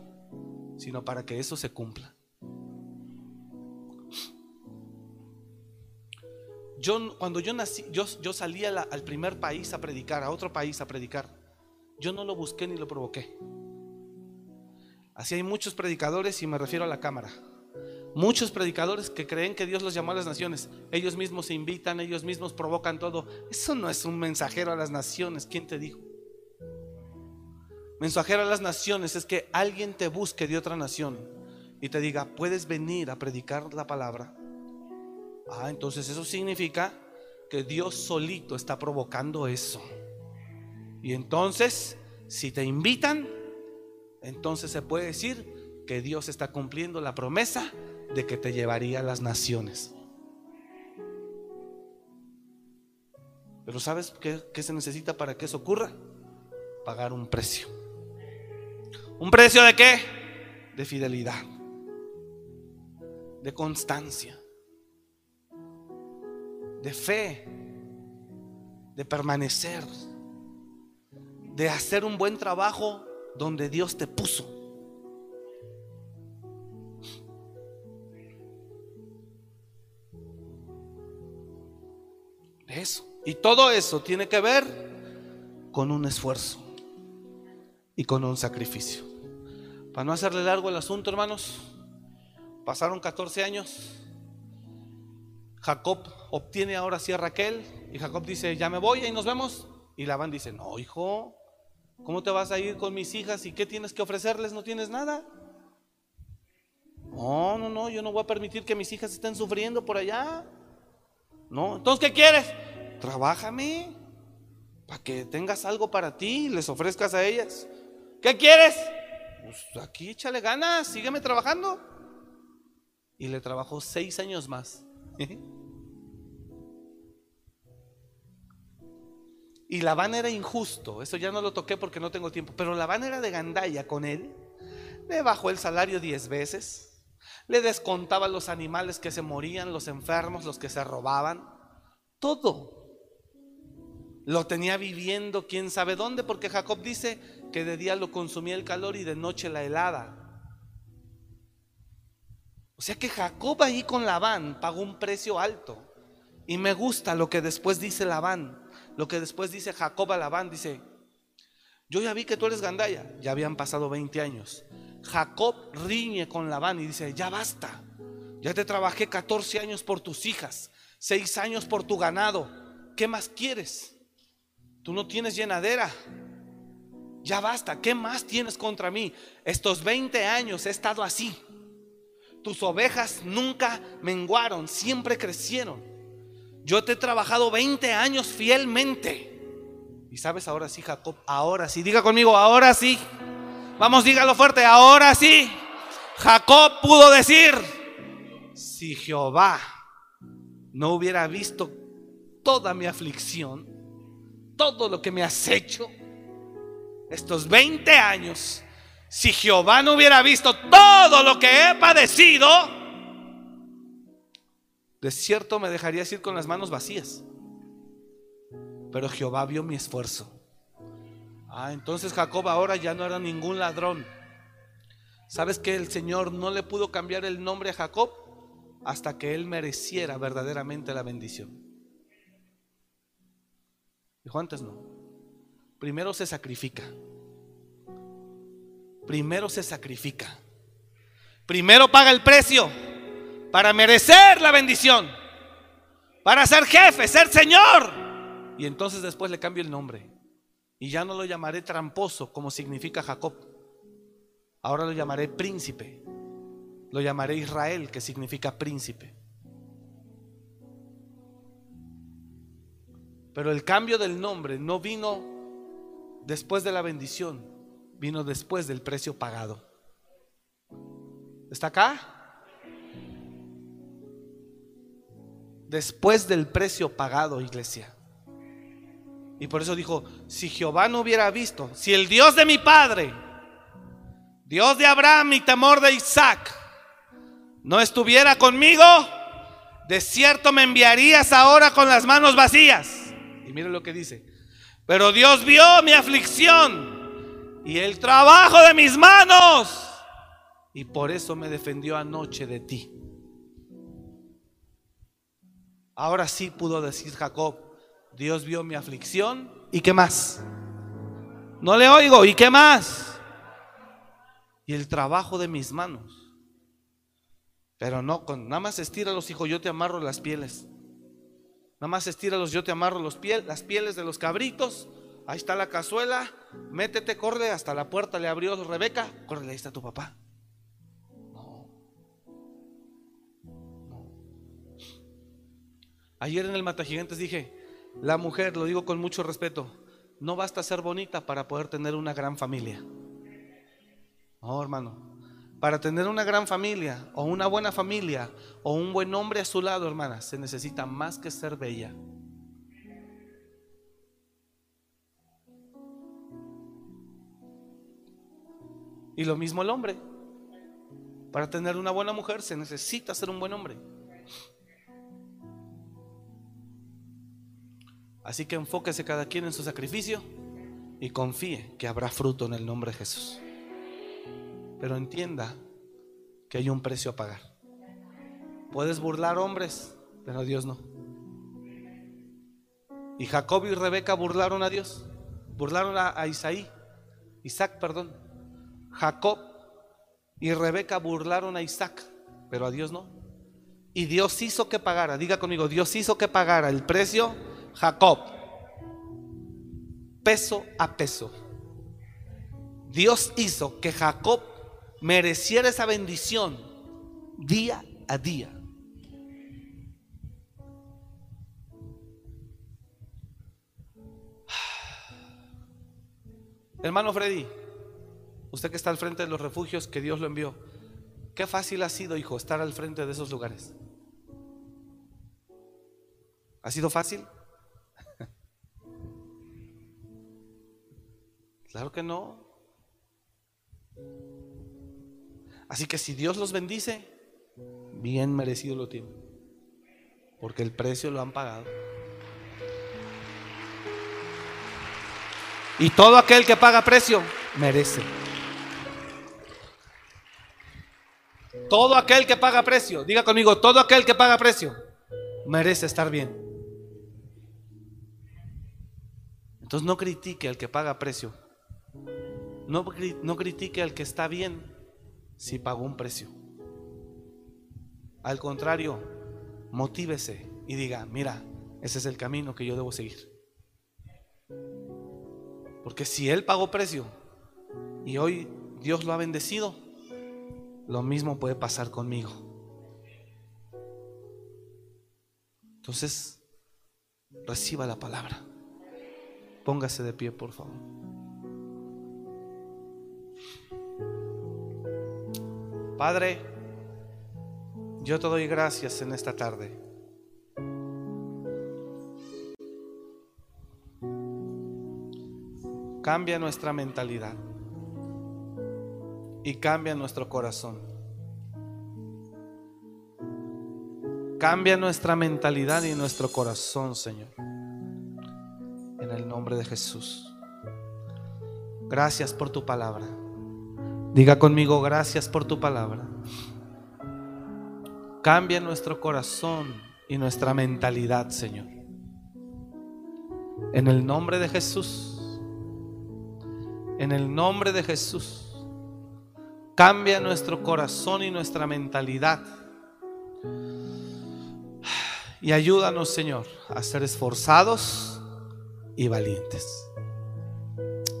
sino para que eso se cumpla. Yo, cuando yo nací, yo, yo salí al primer país a predicar, a otro país a predicar. Yo no lo busqué ni lo provoqué. Así hay muchos predicadores y me refiero a la cámara. Muchos predicadores que creen que Dios los llamó a las naciones, ellos mismos se invitan, ellos mismos provocan todo. Eso no es un mensajero a las naciones. ¿Quién te dijo? Mensajero a las naciones es que alguien te busque de otra nación y te diga, puedes venir a predicar la palabra. Ah, entonces eso significa que Dios solito está provocando eso. Y entonces, si te invitan, entonces se puede decir que Dios está cumpliendo la promesa de que te llevaría a las naciones. Pero ¿sabes qué, se necesita para que eso ocurra? Pagar un precio. ¿Un precio de qué? De fidelidad, de constancia, de fe, de permanecer, de hacer un buen trabajo donde Dios te puso. Eso. Y todo eso tiene que ver con un esfuerzo y con un sacrificio. Para no hacerle largo el asunto, hermanos, pasaron 14 años. Jacob obtiene ahora sí a Raquel y Jacob dice, ya me voy y nos vemos. Y Labán dice, no, hijo, ¿cómo te vas a ir con mis hijas y qué tienes que ofrecerles? No tienes nada. No, no, no, yo no voy a permitir que mis hijas estén sufriendo por allá. No, entonces, ¿qué quieres? Trabájame para que tengas algo para ti y les ofrezcas a ellas. ¿Qué quieres? Pues aquí échale ganas, sígueme trabajando. Y le trabajó seis años más. Y Labán era injusto, eso ya no lo toqué porque no tengo tiempo, pero Labán era de gandalla con él. Le bajó el salario diez veces, le descontaba los animales que se morían, los enfermos, los que se robaban, todo. Lo tenía viviendo quién sabe dónde, porque Jacob dice que de día lo consumía el calor y de noche la helada. O sea que Jacob ahí con Labán pagó un precio alto. Y me gusta lo que después dice Labán, lo que después dice Jacob a Labán, dice, yo ya vi que tú eres gandaya, ya habían pasado 20 años. Jacob riñe con Labán y dice, ya basta, ya te trabajé 14 años por tus hijas, 6 años por tu ganado, ¿qué más quieres? Tú no tienes llenadera, ya basta, ¿qué más tienes contra mí? Estos 20 años he estado así. Tus ovejas nunca menguaron, siempre crecieron. Yo te he trabajado 20 años fielmente. Y sabes, ahora sí, Jacob, ahora sí, diga conmigo, ahora sí. Vamos, dígalo fuerte, ahora sí. Jacob pudo decir, si Jehová no hubiera visto toda mi aflicción, todo lo que me has hecho, estos 20 años, si Jehová no hubiera visto todo lo que he padecido, de cierto me dejarías ir con las manos vacías. Pero Jehová vio mi esfuerzo. Ah, entonces Jacob ahora ya no era ningún ladrón. ¿Sabes que el Señor no le pudo cambiar el nombre a Jacob hasta que él mereciera verdaderamente la bendición? Dijo antes no. Primero se sacrifica. Primero se sacrifica. Primero paga el precio para merecer la bendición. Para ser jefe, ser señor. Y entonces después le cambio el nombre. Y ya no lo llamaré tramposo como significa Jacob. Ahora lo llamaré príncipe. Lo llamaré Israel, que significa príncipe. Pero el cambio del nombre no vino después de la bendición, vino después del precio pagado. ¿Está acá? Después del precio pagado, iglesia. Y por eso dijo, si Jehová no hubiera visto, si el Dios de mi padre, Dios de Abraham y temor de Isaac, no estuviera conmigo, de cierto me enviarías ahora con las manos vacías. Y mire lo que dice. Pero Dios vio mi aflicción y el trabajo de mis manos. Y por eso me defendió anoche de ti. Ahora sí pudo decir Jacob, Dios vio mi aflicción y qué más. No le oigo, ¿y qué más? Y el trabajo de mis manos. Pero no, con, nada más estira los hijos, yo te amarro las pieles. Nada más estíralos, yo te amarro los piel, las pieles de los cabritos. Ahí está la cazuela. Métete, corre hasta la puerta. Le abrió Rebeca. Corre, ahí está tu papá. Ayer en el Mata Gigantes dije, la mujer, lo digo con mucho respeto, no basta ser bonita para poder tener una gran familia. No, hermano. Para tener una gran familia o una buena familia o un buen hombre a su lado, hermana, se necesita más que ser bella. Y lo mismo el hombre. Para tener una buena mujer se necesita ser un buen hombre. Así que enfóquese cada quien en su sacrificio y confíe que habrá fruto en el nombre de Jesús. Pero entienda que hay un precio a pagar. Puedes burlar hombres, pero Dios no. Y Jacob y Rebeca burlaron a Dios. Burlaron a, Isaí, Isaac, perdón. Jacob y Rebeca burlaron a Isaac, pero a Dios no. Y Dios hizo que pagara, diga conmigo, Dios hizo que pagara el precio Jacob, peso a peso. Dios hizo que Jacob mereciera esa bendición día a día. Hermano Freddy, usted que está al frente de los refugios que Dios lo envió, qué fácil ha sido, hijo, estar al frente de esos lugares. ¿Ha sido fácil? Claro que no. Así que si Dios los bendice, bien merecido lo tienen. Porque el precio lo han pagado. Y todo aquel que paga precio, merece. Todo aquel que paga precio, diga conmigo, todo aquel que paga precio, merece estar bien. Entonces no critique al que paga precio, no, no critique al que está bien si pagó un precio. Al contrario, motívese y diga, mira, ese es el camino que yo debo seguir. Porque si Él pagó precio y hoy Dios lo ha bendecido, lo mismo puede pasar conmigo. Entonces, reciba la palabra. Póngase de pie, por favor. Padre, yo te doy gracias en esta tarde. Cambia nuestra mentalidad y cambia nuestro corazón. Cambia nuestra mentalidad y nuestro corazón, Señor. En el nombre de Jesús. Gracias por tu palabra. Diga conmigo, gracias por tu palabra. Cambia nuestro corazón y nuestra mentalidad, Señor. En el nombre de Jesús. En el nombre de Jesús. Cambia nuestro corazón y nuestra mentalidad. Y ayúdanos, Señor, a ser esforzados y valientes.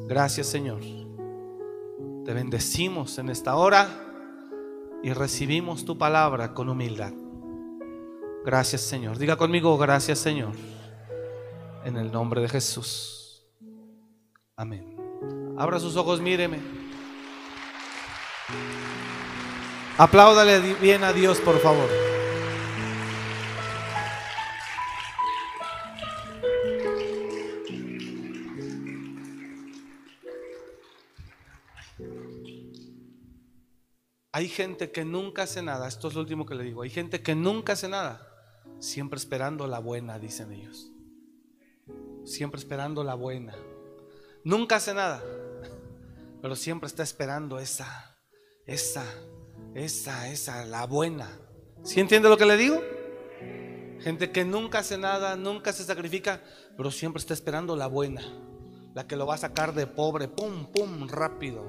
Gracias, Señor. Te bendecimos en esta hora y recibimos tu palabra con humildad. Gracias Señor. Diga conmigo, gracias Señor. En el nombre de Jesús. Amén. Abra sus ojos, míreme. Apláudale bien a Dios, por favor. Hay gente que nunca hace nada, esto es lo último que le digo, hay gente que nunca hace nada, siempre esperando la buena, dicen ellos. Siempre esperando la buena. Nunca hace nada, pero siempre está esperando esa, esa, esa, esa, la buena. ¿Sí entiende lo que le digo? Gente que nunca hace nada, nunca se sacrifica, pero siempre está esperando la buena, la que lo va a sacar de pobre, pum, pum, rápido.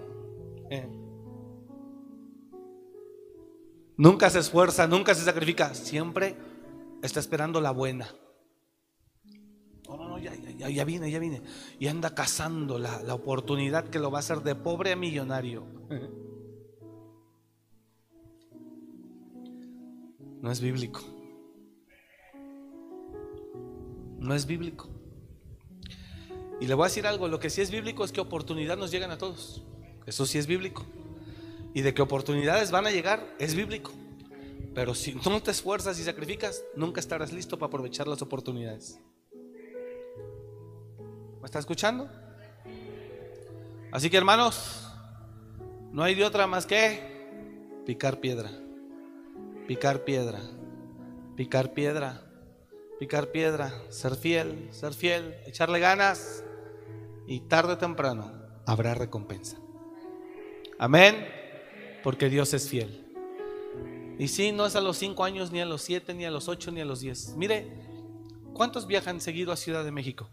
¿Eh? Nunca se esfuerza, nunca se sacrifica, siempre está esperando la buena. No, no, no, ya, ya, ya viene, ya viene. Y anda cazando la, la oportunidad que lo va a hacer de pobre a millonario. No es bíblico. No es bíblico. Y le voy a decir algo, lo que sí es bíblico es que oportunidades nos llegan a todos. Eso sí es bíblico. Y de que oportunidades van a llegar, es bíblico. Pero si no te esfuerzas y sacrificas, nunca estarás listo para aprovechar las oportunidades. ¿Me está escuchando? Así que hermanos, no hay otra más que picar piedra, picar piedra, picar piedra, picar piedra, ser fiel, ser fiel, echarle ganas y tarde o temprano habrá recompensa. Amén, porque Dios es fiel. Y si no es a los cinco años, ni a los siete, ni a los ocho, ni a los diez. Mire, ¿cuántos viajan seguido a Ciudad de México?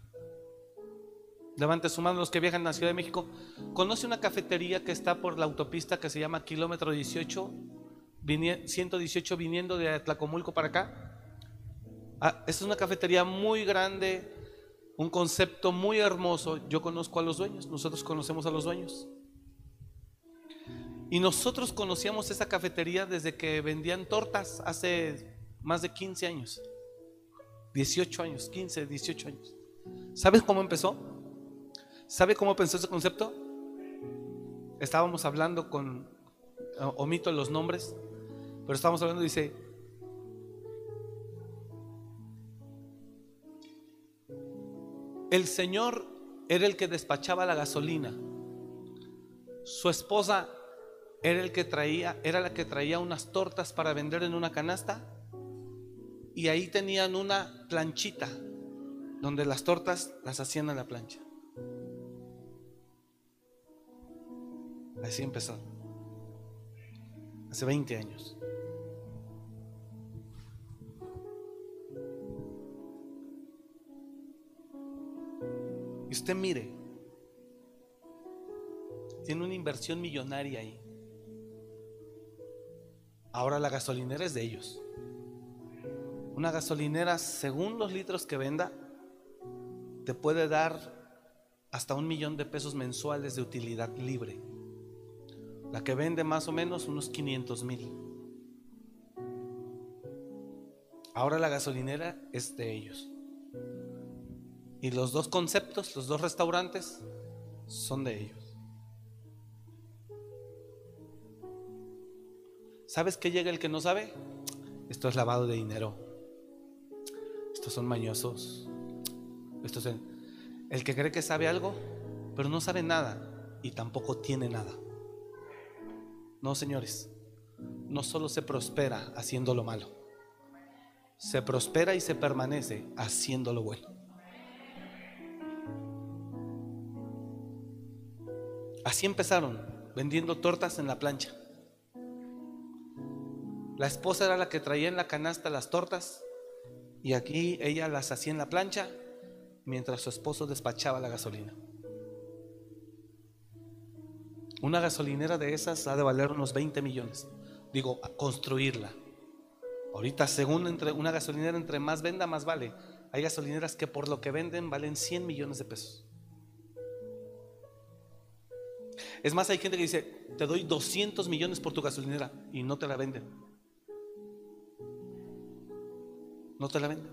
Levante su mano los que viajan a Ciudad de México. ¿Conoce una cafetería que está por la autopista que se llama Kilómetro 18, 118 viniendo de Tlacomulco para acá? Ah, es una cafetería muy grande, un concepto muy hermoso. Yo conozco a los dueños, nosotros conocemos a los dueños. Y nosotros conocíamos esa cafetería desde que vendían tortas hace más de 15 años. 18 años, 15, 18 años. ¿Sabes cómo empezó? ¿Sabe cómo pensó ese concepto? Estábamos hablando con, omito los nombres, pero estábamos hablando, dice, el Señor era el que despachaba la gasolina, su esposa era el que traía, era la que traía unas tortas para vender en una canasta y ahí tenían una planchita donde las tortas las hacían a la plancha. Así empezó. Hace 20 años. Y usted mire, tiene una inversión millonaria ahí. Ahora la gasolinera es de ellos. Una gasolinera, según los litros que venda, te puede dar hasta un millón de pesos mensuales de utilidad libre. La que vende más o menos unos 500 mil. Ahora la gasolinera es de ellos. Y los dos conceptos, los dos restaurantes, son de ellos. ¿Sabes qué llega el que no sabe? Esto es lavado de dinero. Estos son mañosos. Esto es el que cree que sabe algo, pero no sabe nada y tampoco tiene nada. No, señores, no solo se prospera haciendo lo malo, se prospera y se permanece haciendo lo bueno. Así empezaron, vendiendo tortas en la plancha. La esposa era la que traía en la canasta las tortas y aquí ella las hacía en la plancha mientras su esposo despachaba la gasolina. Una gasolinera de esas ha de valer unos 20 millones. Digo, construirla. Ahorita, según entre una gasolinera, entre más venda, más vale. Hay gasolineras que por lo que venden valen 100 millones de pesos. Es más, hay gente que dice, te doy 200 millones por tu gasolinera y no te la venden. No te la venden.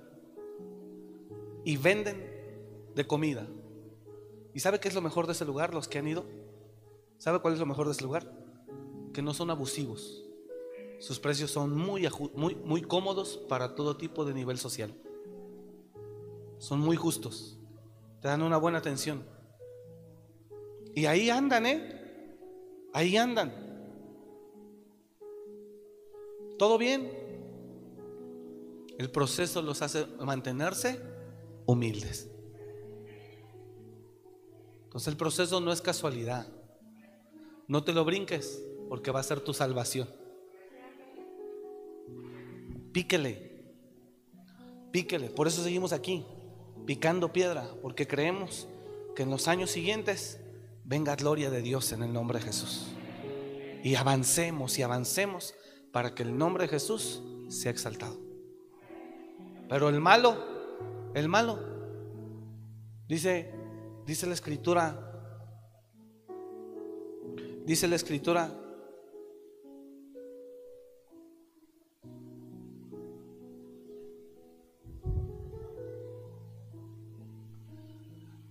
Y venden de comida. ¿Y sabe qué es lo mejor de ese lugar, los que han ido? ¿Sabe cuál es lo mejor de ese lugar? Que no son abusivos. Sus precios son muy, muy, muy cómodos para todo tipo de nivel social. Son muy justos. Te dan una buena atención. Y ahí andan, ¿eh? Ahí andan. ¿Todo bien? El proceso los hace mantenerse humildes. Entonces el proceso no es casualidad. No te lo brinques porque va a ser tu salvación. Píquele, píquele. Por eso seguimos aquí, picando piedra, porque creemos que en los años siguientes venga gloria de Dios en el nombre de Jesús. Y avancemos y avancemos para que el nombre de Jesús sea exaltado. Pero el malo, el malo, dice, dice la escritura, Dice la escritura,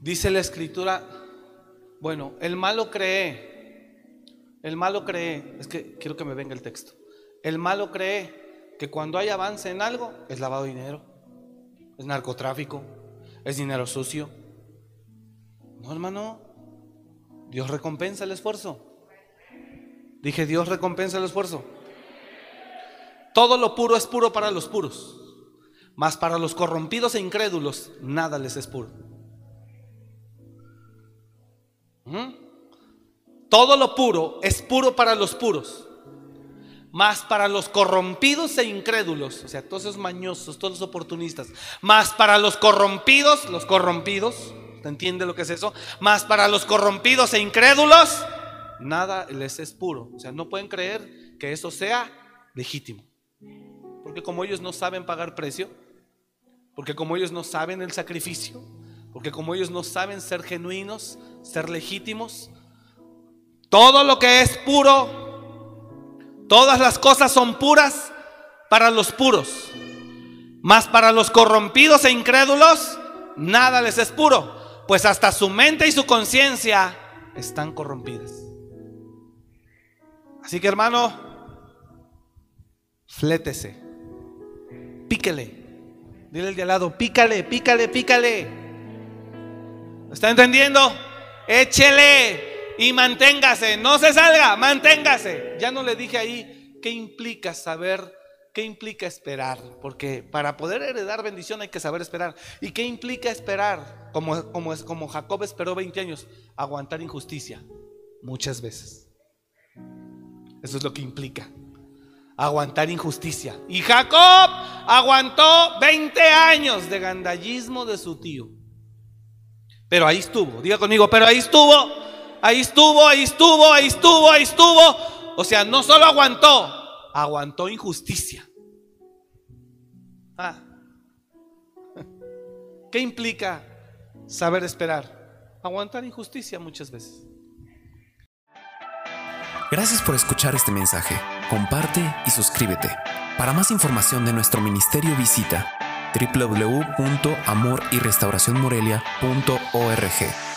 Dice la escritura, bueno, el malo cree, el malo cree, es que quiero que me venga el texto, el malo cree que cuando hay avance en algo es lavado dinero, es narcotráfico, es dinero sucio. No, hermano, Dios recompensa el esfuerzo. Dije, Dios recompensa el esfuerzo. Todo lo puro es puro para los puros, mas para los corrompidos e incrédulos nada les es puro. ¿Mm? Todo lo puro es puro para los puros, mas para los corrompidos e incrédulos, o sea, todos esos mañosos, todos los oportunistas, más para los corrompidos, los corrompidos, ¿te entiende lo que es eso? Más para los corrompidos e incrédulos, nada les es puro. O sea, no pueden creer que eso sea legítimo. Porque como ellos no saben pagar precio, porque como ellos no saben el sacrificio, porque como ellos no saben ser genuinos, ser legítimos, todo lo que es puro, todas las cosas son puras para los puros. Mas para los corrompidos e incrédulos, nada les es puro, pues hasta su mente y su conciencia están corrompidas. Así que hermano, flétese, píquele. Dile al de al lado, pícale, pícale, pícale. ¿Está entendiendo? Échele y manténgase, no se salga, manténgase. Ya no le dije ahí qué implica saber, qué implica esperar, porque para poder heredar bendición hay que saber esperar. ¿Y qué implica esperar? Como, como, como Jacob esperó 20 años, aguantar injusticia muchas veces. Eso es lo que implica. Aguantar injusticia. Y Jacob aguantó 20 años de gandallismo de su tío. Pero ahí estuvo, diga conmigo, pero ahí estuvo, ahí estuvo, ahí estuvo, ahí estuvo, ahí estuvo. O sea, no solo aguantó, aguantó injusticia. Ah. ¿Qué implica saber esperar? Aguantar injusticia muchas veces. Gracias por escuchar este mensaje. Comparte y suscríbete. Para más información de nuestro ministerio visita www.amoryrestauracionmorelia.org.